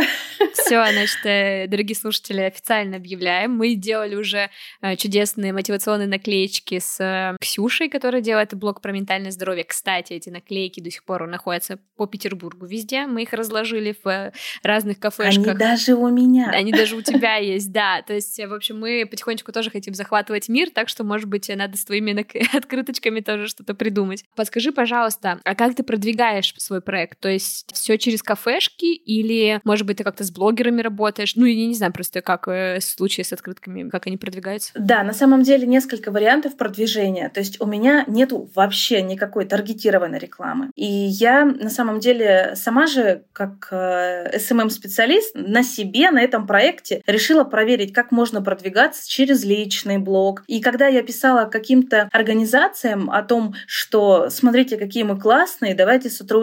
Все, значит, э, дорогие слушатели, официально объявляем. Мы делали уже э, чудесные мотивационные наклеечки с Ксюшей, которая делает блог про ментальное здоровье. Кстати, эти наклейки до сих пор находятся по Петербургу везде. Мы их разложили в разных кафешках. Они даже у меня. Они даже у тебя есть, да. То есть в общем, мы потихонечку тоже хотим захватывать мир, так что, может быть, надо с твоими открыточками тоже что-то придумать. Подскажи, пожалуйста, а как ты продвигаешь свой проект? То есть все через кафешки или, может быть, ты как-то с блогерами работаешь? Ну, я не знаю просто, как э, случаи с открытками, как они продвигаются. Да, на самом деле несколько вариантов продвижения. То есть у меня нету вообще никакой таргетированной рекламы. И я на самом деле сама же, как э, SMM-специалист, на себе, на этом проекте решила проверить, как можно продвигаться через личный блог. И когда я писала каким-то организациям о том, что смотрите, какие мы классные, давайте сотрудничать,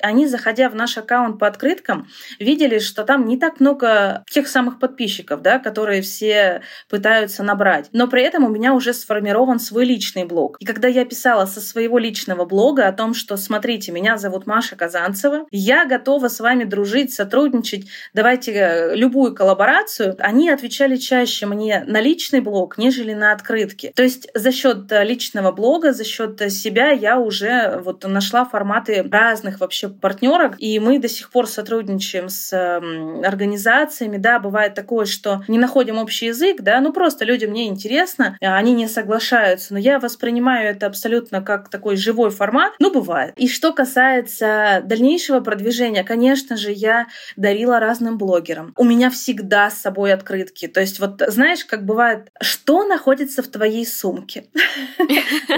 они, заходя в наш аккаунт по открыткам, видели, что там не так много тех самых подписчиков, да, которые все пытаются набрать. Но при этом у меня уже сформирован свой личный блог. И когда я писала со своего личного блога о том, что смотрите, меня зовут Маша Казанцева, я готова с вами дружить, сотрудничать, давайте э, любую коллаборацию, они отвечали чаще мне на личный блог, нежели на открытки. То есть за счет э, личного блога, за счет э, себя я уже вот нашла форматы разных вообще партнеров, и мы до сих пор сотрудничаем с организациями, да, бывает такое, что не находим общий язык, да, ну просто людям не интересно, а они не соглашаются, но я воспринимаю это абсолютно как такой живой формат, ну бывает. И что касается дальнейшего продвижения, конечно же, я дарила разным блогерам. У меня всегда с собой открытки, то есть вот знаешь, как бывает, что находится в твоей сумке?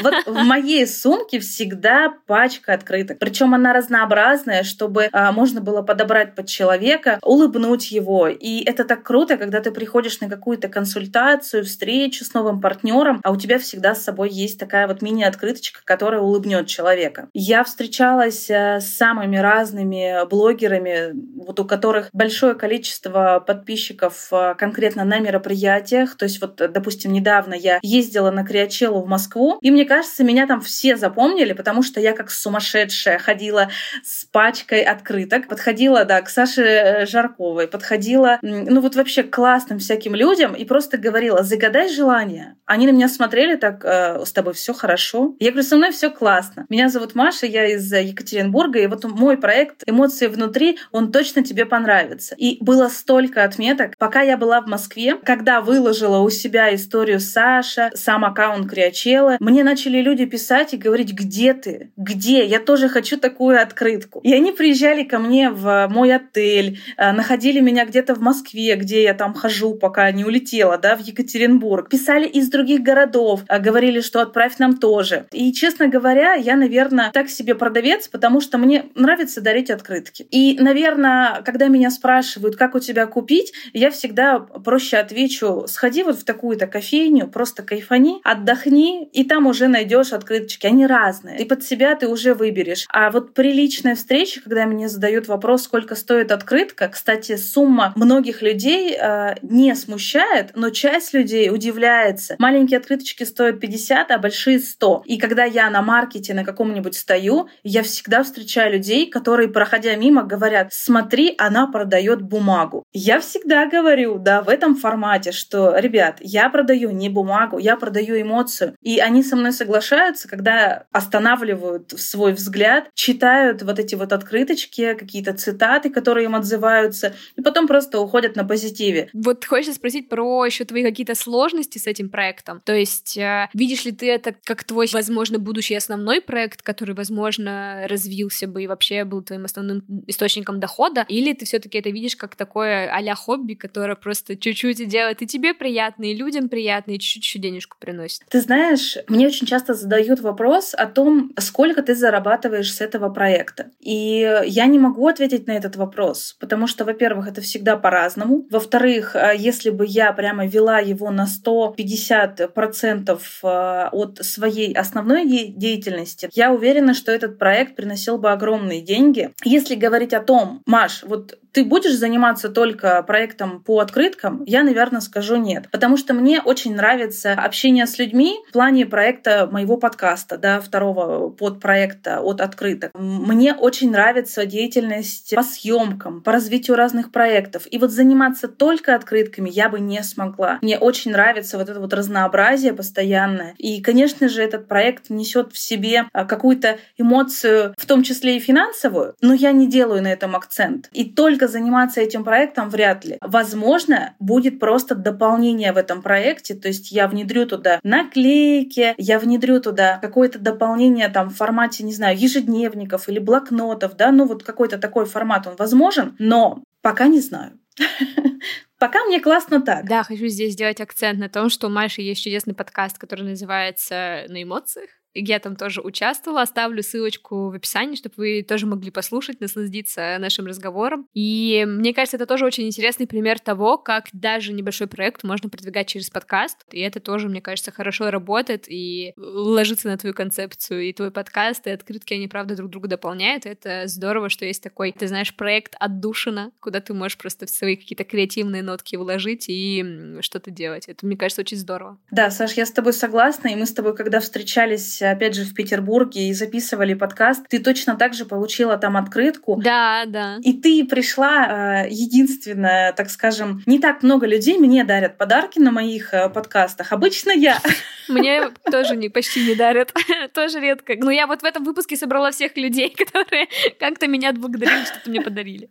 Вот в моей сумке всегда пачка открыток. Причем она разнообразная, чтобы а, можно было подобрать под человека, улыбнуть его. И это так круто, когда ты приходишь на какую-то консультацию, встречу с новым партнером, а у тебя всегда с собой есть такая вот мини-открыточка, которая улыбнет человека. Я встречалась э, с самыми разными блогерами, вот у которых большое количество подписчиков э, конкретно на мероприятиях. То есть вот, допустим, недавно я ездила на Криачелу в Москву, и мне кажется, меня там все запомнили, потому что я как сумасшедшая ходила подходила с пачкой открыток, подходила, да, к Саше э, Жарковой, подходила, ну вот вообще классным всяким людям и просто говорила, загадай желание. Они на меня смотрели так, э, с тобой все хорошо. Я говорю, со мной все классно. Меня зовут Маша, я из Екатеринбурга, и вот мой проект «Эмоции внутри», он точно тебе понравится. И было столько отметок. Пока я была в Москве, когда выложила у себя историю Саша, сам аккаунт Криачела, мне начали люди писать и говорить, где ты? Где? Я тоже хочу такую открытку. И они приезжали ко мне в мой отель, э, находили меня где-то в Москве, где я там хожу, пока не улетела, да, в Екатеринбург. Писали из других городов, э, говорили, что отправь нам тоже. И, честно говоря, я, наверное, так себе продавец, потому что мне нравится дарить открытки. И, наверное, когда меня спрашивают, как у тебя купить, я всегда проще отвечу, сходи вот в такую-то кофейню, просто кайфани, отдохни, и там уже найдешь открыточки. Они разные. И под себя ты уже выберешь. А вот при личной встрече, когда мне задают вопрос, сколько стоит открытка, кстати, сумма многих людей э, не смущает, но часть людей удивляется. Маленькие открыточки стоят 50, а большие 100. И когда я на маркете на каком-нибудь стою, я всегда встречаю людей, которые, проходя мимо, говорят, смотри, она продает бумагу. Я всегда говорю, да, в этом формате, что, ребят, я продаю не бумагу, я продаю эмоцию. И они со мной соглашаются, когда останавливают свой взгляд, читают вот эти вот открыточки, какие-то цитаты, которые им отзываются, и потом просто уходят на позитиве. Вот хочется спросить про еще твои какие-то сложности с этим проектом. То есть э, видишь ли ты это как твой, возможно, будущий основной проект, который, возможно, развился бы и вообще был твоим основным источником дохода, или ты все-таки это видишь как такое а хобби, которое просто чуть-чуть делает и тебе приятно, и людям приятно, и чуть-чуть денежку приносит? Ты знаешь, мне очень часто задают вопрос о том, сколько ты зарабатываешь с этого проекта. И я не могу ответить на этот вопрос, потому что, во-первых, это всегда по-разному. Во-вторых, а, если бы я прямо вела его на 150% а, от своей основной деятельности, я уверена, что этот проект приносил бы огромные деньги. Если говорить о том, Маш, вот ты будешь заниматься только проектом по открыткам, я, наверное, скажу нет. Потому что мне очень нравится общение с людьми в плане проекта моего подкаста, да, второго подпроекта от открыток. Мне очень нравится деятельность по съемкам, по развитию разных проектов. И вот заниматься только открытками я бы не смогла. Мне очень нравится вот это вот разнообразие постоянное. И, конечно же, этот проект несет в себе а, какую-то эмоцию, в том числе и финансовую, но я не делаю на этом акцент. И только заниматься этим проектом вряд ли. Возможно, будет просто дополнение в этом проекте, то есть я внедрю туда наклейки, я внедрю туда какое-то дополнение там в формате, не знаю, ежедневников или блокнотов, да, ну вот какой-то такой формат он возможен, но пока не знаю. Пока мне классно так. Да, хочу здесь сделать акцент на том, что у Маши есть чудесный подкаст, который называется «На эмоциях». Я там тоже участвовала. Оставлю ссылочку в описании, чтобы вы тоже могли послушать, насладиться нашим разговором. И мне кажется, это тоже очень интересный пример того, как даже небольшой проект можно продвигать через подкаст. И это тоже, мне кажется, хорошо работает и ложится на твою концепцию. И твой подкаст, и открытки, они, правда, друг друга дополняют. Это здорово, что есть такой, ты знаешь, проект отдушина, куда ты можешь просто свои какие-то креативные нотки вложить и что-то делать. Это, мне кажется, очень здорово. Да, Саш, я с тобой согласна. И мы с тобой, когда встречались опять же, в Петербурге и записывали подкаст, ты точно так же получила там открытку. Да, да. И ты пришла э, единственная, так скажем, не так много людей мне дарят подарки на моих э, подкастах. Обычно я. Мне тоже не, почти не дарят. тоже редко. Но я вот в этом выпуске собрала всех людей, которые как-то меня отблагодарили, что-то мне подарили.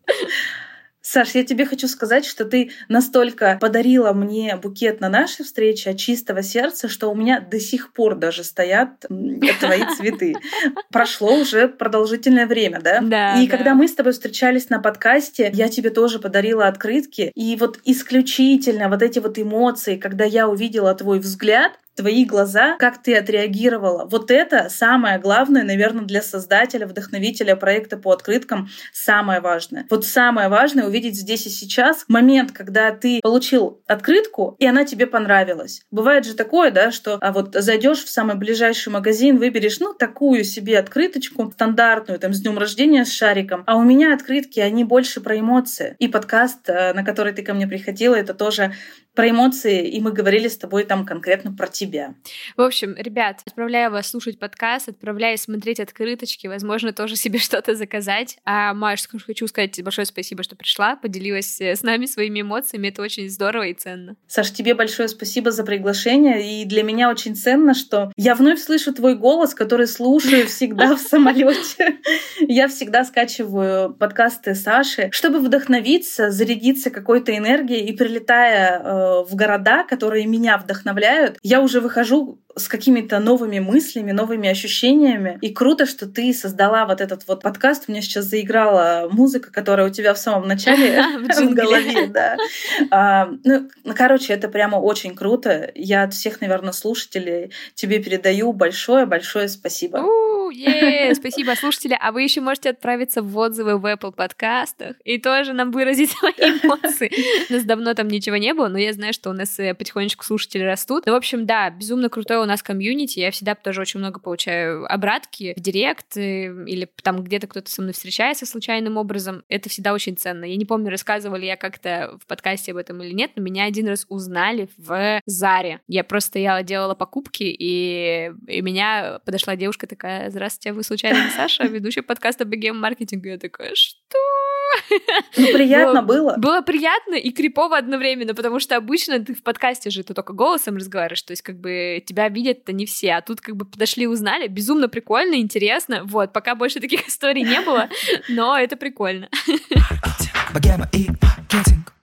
Саш, я тебе хочу сказать, что ты настолько подарила мне букет на нашей встрече от чистого сердца, что у меня до сих пор даже стоят твои цветы. Прошло уже продолжительное время, да? Да. И да. когда мы с тобой встречались на подкасте, я тебе тоже подарила открытки. И вот исключительно вот эти вот эмоции, когда я увидела твой взгляд, твои глаза, как ты отреагировала. Вот это самое главное, наверное, для создателя, вдохновителя проекта по открыткам самое важное. Вот самое важное увидеть здесь и сейчас момент, когда ты получил открытку, и она тебе понравилась. Бывает же такое, да, что а вот зайдешь в самый ближайший магазин, выберешь, ну, такую себе открыточку стандартную, там, с днем рождения с шариком, а у меня открытки, они больше про эмоции. И подкаст, э, на который ты ко мне приходила, это тоже про эмоции, и мы говорили с тобой там конкретно про тебя. В общем, ребят, отправляю вас слушать подкаст, отправляю смотреть открыточки, возможно, тоже себе что-то заказать. А, Маш, хочу сказать большое спасибо, что пришла, поделилась э, с нами своими эмоциями. Это очень здорово и ценно. Саш, тебе большое спасибо за приглашение. И для меня очень ценно, что я вновь слышу твой голос, который слушаю всегда в самолете. Я всегда скачиваю подкасты Саши, чтобы вдохновиться, зарядиться какой-то энергией и прилетая э, в города, которые меня вдохновляют, я уже выхожу с какими-то новыми мыслями, новыми ощущениями. И круто, что ты создала вот этот вот подкаст. У меня сейчас заиграла музыка, которая у тебя в самом начале в голове. Да. А, ну, короче, это прямо очень круто. Я от всех, наверное, слушателей тебе передаю большое-большое спасибо. Спасибо, слушатели. А вы еще можете отправиться в отзывы в Apple подкастах и тоже нам выразить свои эмоции. У нас давно там ничего не было, но я знаю, что у нас э, потихонечку слушатели растут. Ну, в общем, да, безумно крутое нас комьюнити, я всегда тоже очень много получаю обратки в директ э, или там где-то кто-то со мной встречается случайным образом. Это всегда очень ценно. Я не помню, рассказывали я как-то в подкасте об этом или нет, но меня один раз узнали в Заре. Я просто стояла, делала покупки, и, и меня подошла девушка такая, здравствуйте, вы случайно не Саша, ведущий подкаста BGM Маркетинг? Я такая, что? Ну, приятно было. Было приятно и крипово одновременно, потому что обычно ты в подкасте же ты только голосом разговариваешь, то есть как бы тебя видят-то не все, а тут как бы подошли, узнали, безумно прикольно, интересно, вот, пока больше таких историй не было, но это прикольно. Богема и маркетинг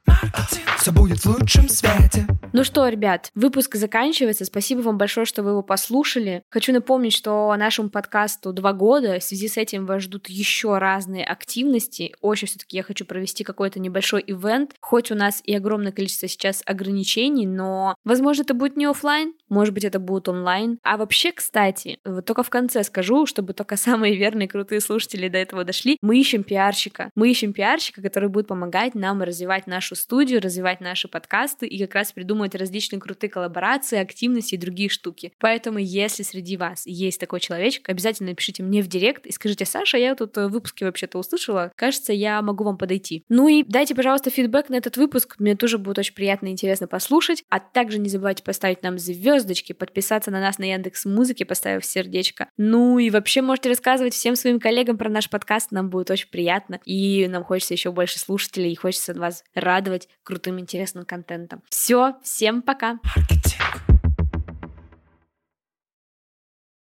все будет в лучшем свете. Ну что, ребят, выпуск заканчивается. Спасибо вам большое, что вы его послушали. Хочу напомнить, что нашему подкасту два года. В связи с этим вас ждут еще разные активности. Очень все-таки я хочу провести какой-то небольшой ивент. Хоть у нас и огромное количество сейчас ограничений, но, возможно, это будет не офлайн, может быть, это будет онлайн. А вообще, кстати, вот только в конце скажу, чтобы только самые верные, крутые слушатели до этого дошли. Мы ищем пиарщика. Мы ищем пиарщика, который будет помогать нам развивать нашу студию, развивать наши подкасты и как раз придумывать различные крутые коллаборации, активности и другие штуки. Поэтому, если среди вас есть такой человечек, обязательно напишите мне в директ и скажите, Саша, я тут в выпуске вообще-то услышала, кажется, я могу вам подойти. Ну и дайте, пожалуйста, фидбэк на этот выпуск, мне тоже будет очень приятно и интересно послушать, а также не забывайте поставить нам звездочки, подписаться на нас на Яндекс Музыке, поставив сердечко. Ну и вообще можете рассказывать всем своим коллегам про наш подкаст, нам будет очень приятно, и нам хочется еще больше слушателей, и хочется вас радовать крутым интересным контентом. Все, всем пока! Маркетинг.